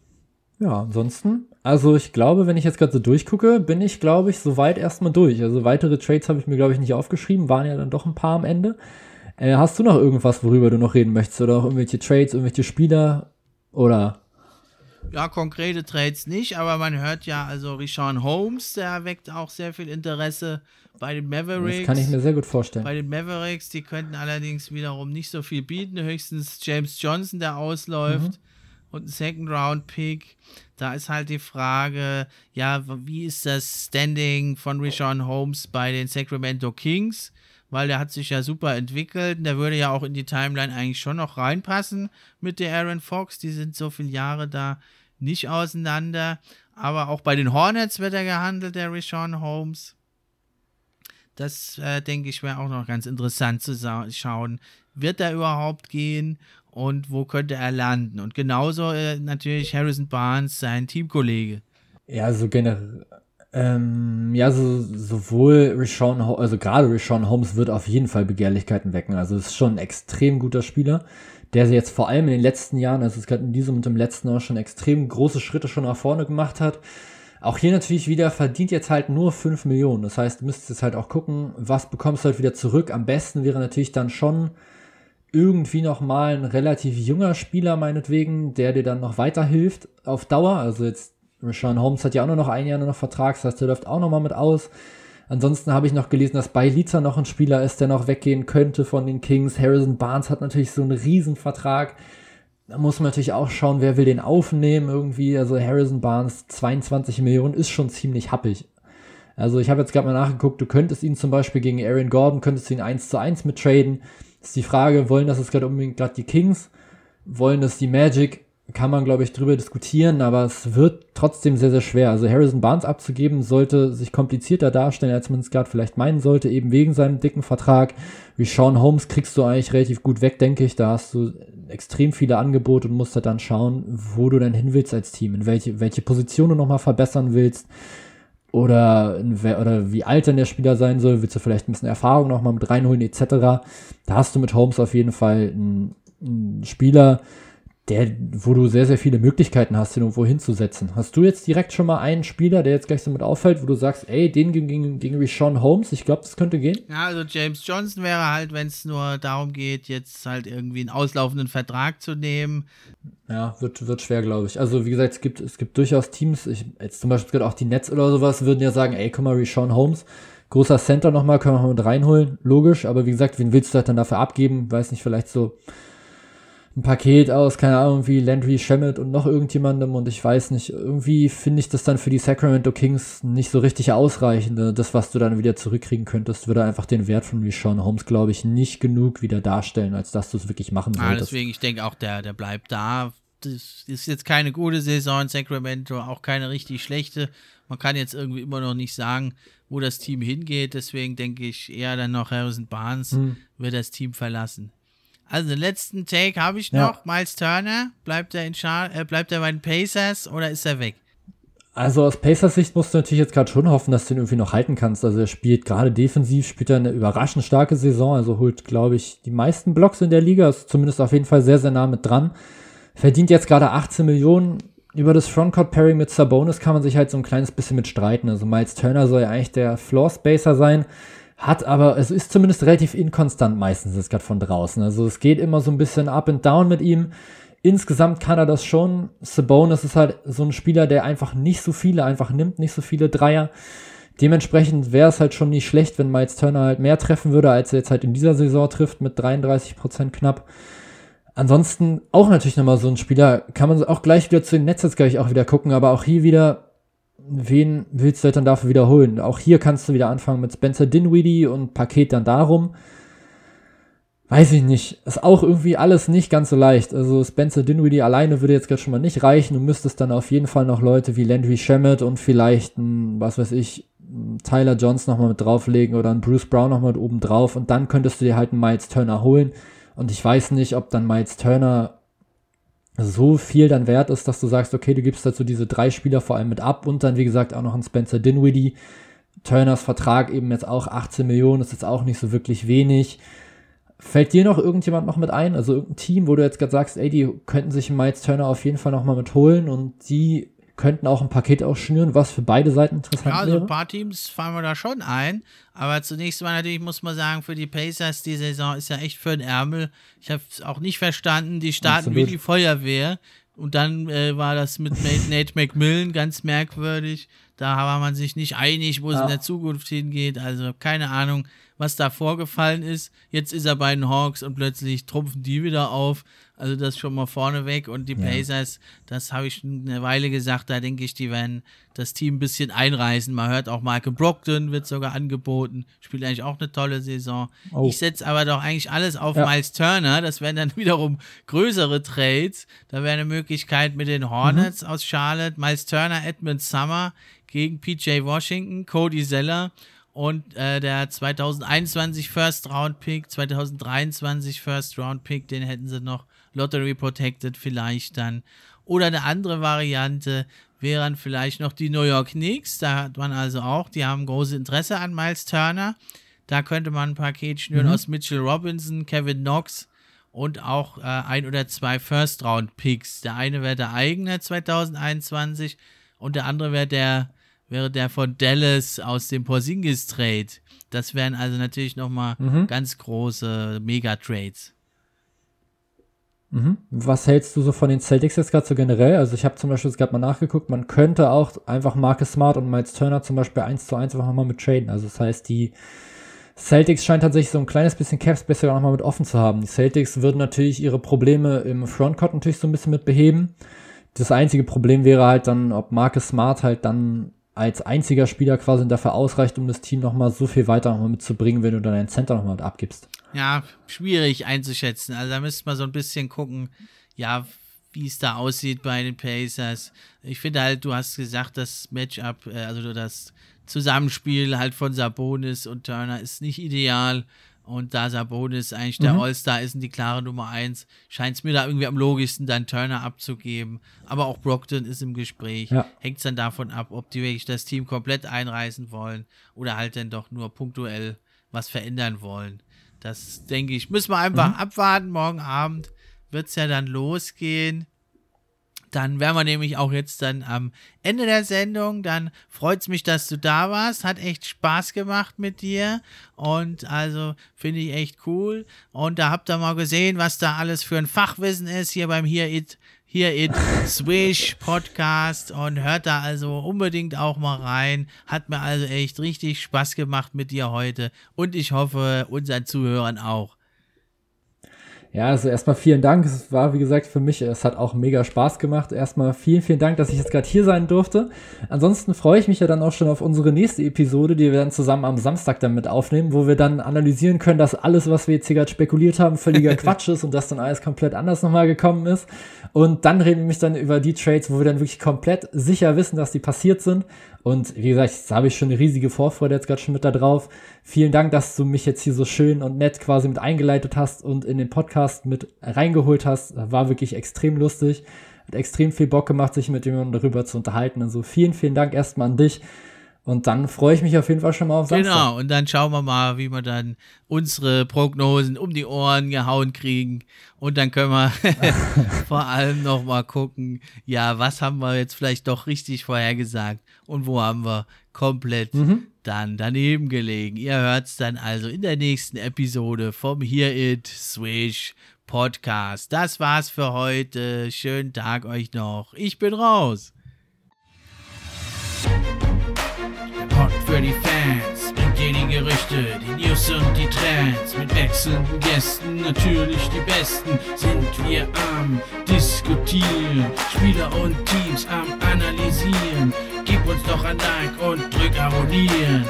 Speaker 2: Ja, ansonsten, also ich glaube, wenn ich jetzt gerade so durchgucke, bin ich, glaube ich, soweit erstmal durch. Also weitere Trades habe ich mir, glaube ich, nicht aufgeschrieben, waren ja dann doch ein paar am Ende. Äh, hast du noch irgendwas, worüber du noch reden möchtest? Oder auch irgendwelche Trades, irgendwelche Spieler? Oder
Speaker 1: ja, konkrete Trades nicht, aber man hört ja, also Richard Holmes, der weckt auch sehr viel Interesse bei den Mavericks. Das
Speaker 2: kann ich mir sehr gut vorstellen.
Speaker 1: Bei den Mavericks, die könnten allerdings wiederum nicht so viel bieten. Höchstens James Johnson, der ausläuft. Mhm. Und ein Second-Round-Pick. Da ist halt die Frage, ja, wie ist das Standing von Richard Holmes bei den Sacramento Kings? Weil der hat sich ja super entwickelt. Der würde ja auch in die Timeline eigentlich schon noch reinpassen mit der Aaron Fox. Die sind so viele Jahre da nicht auseinander. Aber auch bei den Hornets wird er gehandelt, der Rishon Holmes. Das, äh, denke ich, wäre auch noch ganz interessant zu schauen, wird er überhaupt gehen und wo könnte er landen? Und genauso äh, natürlich Harrison Barnes, sein Teamkollege.
Speaker 2: Ja, so generell. Ähm, ja, so, sowohl Rishon, also gerade Rishon Holmes wird auf jeden Fall Begehrlichkeiten wecken. Also ist schon ein extrem guter Spieler, der jetzt vor allem in den letzten Jahren, also es gerade in diesem und im letzten auch schon extrem große Schritte schon nach vorne gemacht hat. Auch hier natürlich wieder verdient jetzt halt nur 5 Millionen. Das heißt, du müsstest jetzt halt auch gucken, was bekommst du halt wieder zurück. Am besten wäre natürlich dann schon irgendwie nochmal ein relativ junger Spieler meinetwegen, der dir dann noch weiterhilft auf Dauer. Also jetzt, Rashawn Holmes hat ja auch nur noch ein Jahr nur noch Vertrag, das heißt, der läuft auch nochmal mit aus. Ansonsten habe ich noch gelesen, dass Bailiza noch ein Spieler ist, der noch weggehen könnte von den Kings. Harrison Barnes hat natürlich so einen Riesenvertrag. Da muss man natürlich auch schauen, wer will den aufnehmen irgendwie. Also Harrison Barnes, 22 Millionen, ist schon ziemlich happig. Also ich habe jetzt gerade mal nachgeguckt, du könntest ihn zum Beispiel gegen Aaron Gordon, könntest ihn 1 zu 1 mit traden. Ist die Frage, wollen das jetzt gerade unbedingt gerade die Kings? Wollen das die Magic? Kann man, glaube ich, drüber diskutieren, aber es wird trotzdem sehr, sehr schwer. Also Harrison Barnes abzugeben, sollte sich komplizierter darstellen, als man es gerade vielleicht meinen sollte, eben wegen seinem dicken Vertrag. Wie Sean Holmes kriegst du eigentlich relativ gut weg, denke ich. Da hast du extrem viele Angebote und musst halt dann schauen, wo du denn hin willst als Team, in welche, welche Position du nochmal verbessern willst oder, oder wie alt denn der Spieler sein soll, willst du vielleicht ein bisschen Erfahrung nochmal mit reinholen etc. Da hast du mit Holmes auf jeden Fall einen, einen Spieler, der, wo du sehr, sehr viele Möglichkeiten hast, den irgendwo hinzusetzen. Hast du jetzt direkt schon mal einen Spieler, der jetzt gleich so mit auffällt, wo du sagst, ey, den gegen, gegen Sean Holmes, ich glaube, das könnte gehen?
Speaker 1: Ja, also James Johnson wäre halt, wenn es nur darum geht, jetzt halt irgendwie einen auslaufenden Vertrag zu nehmen.
Speaker 2: Ja, wird, wird schwer, glaube ich. Also, wie gesagt, es gibt, es gibt durchaus Teams, ich, jetzt zum Beispiel auch die Nets oder sowas, würden ja sagen, ey, guck mal, Sean Holmes, großer Center nochmal, können wir mal mit reinholen, logisch, aber wie gesagt, wen willst du halt dann dafür abgeben? Weiß nicht, vielleicht so ein Paket aus, keine Ahnung, wie Landry Shamet und noch irgendjemandem und ich weiß nicht, irgendwie finde ich das dann für die Sacramento Kings nicht so richtig ausreichend. Ne? Das, was du dann wieder zurückkriegen könntest, würde einfach den Wert von Rishon Holmes, glaube ich, nicht genug wieder darstellen, als dass du es wirklich machen
Speaker 1: solltest. Ah, deswegen, ich denke auch, der, der bleibt da. Das ist jetzt keine gute Saison in Sacramento, auch keine richtig schlechte. Man kann jetzt irgendwie immer noch nicht sagen, wo das Team hingeht. Deswegen denke ich eher dann noch Harrison Barnes hm. wird das Team verlassen. Also den letzten Take habe ich noch. Ja. Miles Turner, bleibt er, in Char äh, bleibt er bei den Pacers oder ist er weg?
Speaker 2: Also aus Pacers Sicht musst du natürlich jetzt gerade schon hoffen, dass du ihn irgendwie noch halten kannst. Also er spielt gerade defensiv, spielt er eine überraschend starke Saison, also holt, glaube ich, die meisten Blocks in der Liga, ist zumindest auf jeden Fall sehr, sehr nah mit dran. Verdient jetzt gerade 18 Millionen. Über das Frontcourt-Pairing mit Sabonis kann man sich halt so ein kleines bisschen mit streiten. Also Miles Turner soll ja eigentlich der Floor-Spacer sein hat aber, es ist zumindest relativ inkonstant meistens jetzt gerade von draußen. Also es geht immer so ein bisschen up and down mit ihm. Insgesamt kann er das schon. Sabonis ist halt so ein Spieler, der einfach nicht so viele einfach nimmt, nicht so viele Dreier. Dementsprechend wäre es halt schon nicht schlecht, wenn Miles Turner halt mehr treffen würde, als er jetzt halt in dieser Saison trifft, mit 33 Prozent knapp. Ansonsten auch natürlich nochmal so ein Spieler, kann man auch gleich wieder zu den Netzes gleich auch wieder gucken, aber auch hier wieder wen willst du dann dafür wiederholen? Auch hier kannst du wieder anfangen mit Spencer Dinwiddie und Paket dann darum. Weiß ich nicht. Ist auch irgendwie alles nicht ganz so leicht. Also Spencer Dinwiddie alleine würde jetzt gerade schon mal nicht reichen. Du müsstest dann auf jeden Fall noch Leute wie Landry Shamet und vielleicht ein, was weiß ich, Tyler Jones nochmal mit drauflegen oder ein Bruce Brown nochmal mit oben drauf und dann könntest du dir halt einen Miles Turner holen. Und ich weiß nicht, ob dann Miles Turner so viel dann wert ist, dass du sagst, okay, du gibst dazu diese drei Spieler vor allem mit ab und dann, wie gesagt, auch noch ein Spencer Dinwiddie. Turners Vertrag eben jetzt auch 18 Millionen, ist jetzt auch nicht so wirklich wenig. Fällt dir noch irgendjemand noch mit ein? Also irgendein Team, wo du jetzt gerade sagst, ey, die könnten sich Miles Turner auf jeden Fall nochmal mit holen und die könnten auch ein Paket ausschnüren, was für beide Seiten interessant ja, also
Speaker 1: wäre. ein paar Teams fallen wir da schon ein. Aber zunächst mal natürlich muss man sagen, für die Pacers, die Saison ist ja echt für den Ärmel. Ich habe es auch nicht verstanden. Die starten Absolut. wie die Feuerwehr. Und dann äh, war das mit Nate McMillan ganz merkwürdig. Da war man sich nicht einig, wo es ja. in der Zukunft hingeht. Also keine Ahnung, was da vorgefallen ist. Jetzt ist er bei den Hawks und plötzlich trumpfen die wieder auf. Also das schon mal vorneweg. Und die Blazers, ja. das habe ich eine Weile gesagt, da denke ich, die werden das Team ein bisschen einreißen. Man hört auch Michael Brockton wird sogar angeboten. Spielt eigentlich auch eine tolle Saison. Oh. Ich setze aber doch eigentlich alles auf ja. Miles Turner. Das wären dann [LAUGHS] wiederum größere Trades. Da wäre eine Möglichkeit mit den Hornets mhm. aus Charlotte. Miles Turner, Edmund Summer gegen PJ Washington, Cody Zeller und äh, der 2021 First Round Pick, 2023 First Round Pick, den hätten sie noch Lottery Protected vielleicht dann. Oder eine andere Variante wären vielleicht noch die New York Knicks. Da hat man also auch, die haben großes Interesse an Miles Turner. Da könnte man ein Paket schnüren mhm. aus Mitchell Robinson, Kevin Knox und auch äh, ein oder zwei First-Round-Picks. Der eine wäre der eigene 2021 und der andere wäre der, wäre der von Dallas aus dem Porzingis-Trade. Das wären also natürlich nochmal mhm. ganz große Mega-Trades.
Speaker 2: Mhm. Was hältst du so von den Celtics jetzt gerade so generell? Also ich habe zum Beispiel gerade mal nachgeguckt, man könnte auch einfach Marcus Smart und Miles Turner zum Beispiel eins zu eins einfach mal mit traden. Also das heißt, die Celtics scheinen tatsächlich so ein kleines bisschen Capspace sogar nochmal mit offen zu haben. Die Celtics würden natürlich ihre Probleme im Frontcourt natürlich so ein bisschen mit beheben. Das einzige Problem wäre halt dann, ob Marcus Smart halt dann als einziger Spieler quasi dafür ausreicht, um das Team nochmal so viel weiter nochmal mitzubringen, wenn du dann deinen Center nochmal mit abgibst.
Speaker 1: Ja, schwierig einzuschätzen. Also da müsste man so ein bisschen gucken, ja, wie es da aussieht bei den Pacers. Ich finde halt, du hast gesagt, das Matchup, äh, also das Zusammenspiel halt von Sabonis und Turner ist nicht ideal. Und da Sabonis eigentlich der mhm. All-Star ist und die klare Nummer 1, scheint es mir da irgendwie am logischsten, dann Turner abzugeben. Aber auch Brockton ist im Gespräch. Ja. Hängt es dann davon ab, ob die wirklich das Team komplett einreißen wollen oder halt dann doch nur punktuell was verändern wollen. Das denke ich, müssen wir einfach mhm. abwarten. Morgen Abend wird es ja dann losgehen. Dann wären wir nämlich auch jetzt dann am Ende der Sendung. Dann freut es mich, dass du da warst. Hat echt Spaß gemacht mit dir. Und also finde ich echt cool. Und da habt ihr mal gesehen, was da alles für ein Fachwissen ist hier beim Here It, Here It Swish Podcast. Und hört da also unbedingt auch mal rein. Hat mir also echt richtig Spaß gemacht mit dir heute. Und ich hoffe, unseren Zuhörern auch.
Speaker 2: Ja, also erstmal vielen Dank. Es war, wie gesagt, für mich, es hat auch mega Spaß gemacht. Erstmal vielen, vielen Dank, dass ich jetzt gerade hier sein durfte. Ansonsten freue ich mich ja dann auch schon auf unsere nächste Episode, die wir dann zusammen am Samstag damit aufnehmen, wo wir dann analysieren können, dass alles, was wir jetzt hier gerade spekuliert haben, völliger [LAUGHS] Quatsch ist und dass dann alles komplett anders nochmal gekommen ist. Und dann reden wir mich dann über die Trades, wo wir dann wirklich komplett sicher wissen, dass die passiert sind und wie gesagt, da habe ich schon eine riesige Vorfreude jetzt gerade schon mit da drauf. Vielen Dank, dass du mich jetzt hier so schön und nett quasi mit eingeleitet hast und in den Podcast mit reingeholt hast. War wirklich extrem lustig. Hat extrem viel Bock gemacht, sich mit jemandem darüber zu unterhalten. Also vielen, vielen Dank erstmal an dich. Und dann freue ich mich auf jeden Fall schon mal auf
Speaker 1: Samstag. Genau, und dann schauen wir mal, wie wir dann unsere Prognosen um die Ohren gehauen kriegen. Und dann können wir [LAUGHS] vor allem noch mal gucken, ja, was haben wir jetzt vielleicht doch richtig vorhergesagt und wo haben wir komplett mhm. dann daneben gelegen. Ihr hört es dann also in der nächsten Episode vom Hear It Swish Podcast. Das war's für heute. Schönen Tag euch noch. Ich bin raus. für die Fans. Bringt dir die Gerüchte, die News und die Trends. Mit wechselnden Gästen, natürlich die besten. Sind wir am Diskutieren. Spieler und Teams am Analysieren. Uns doch ein Like und drück Abonnieren.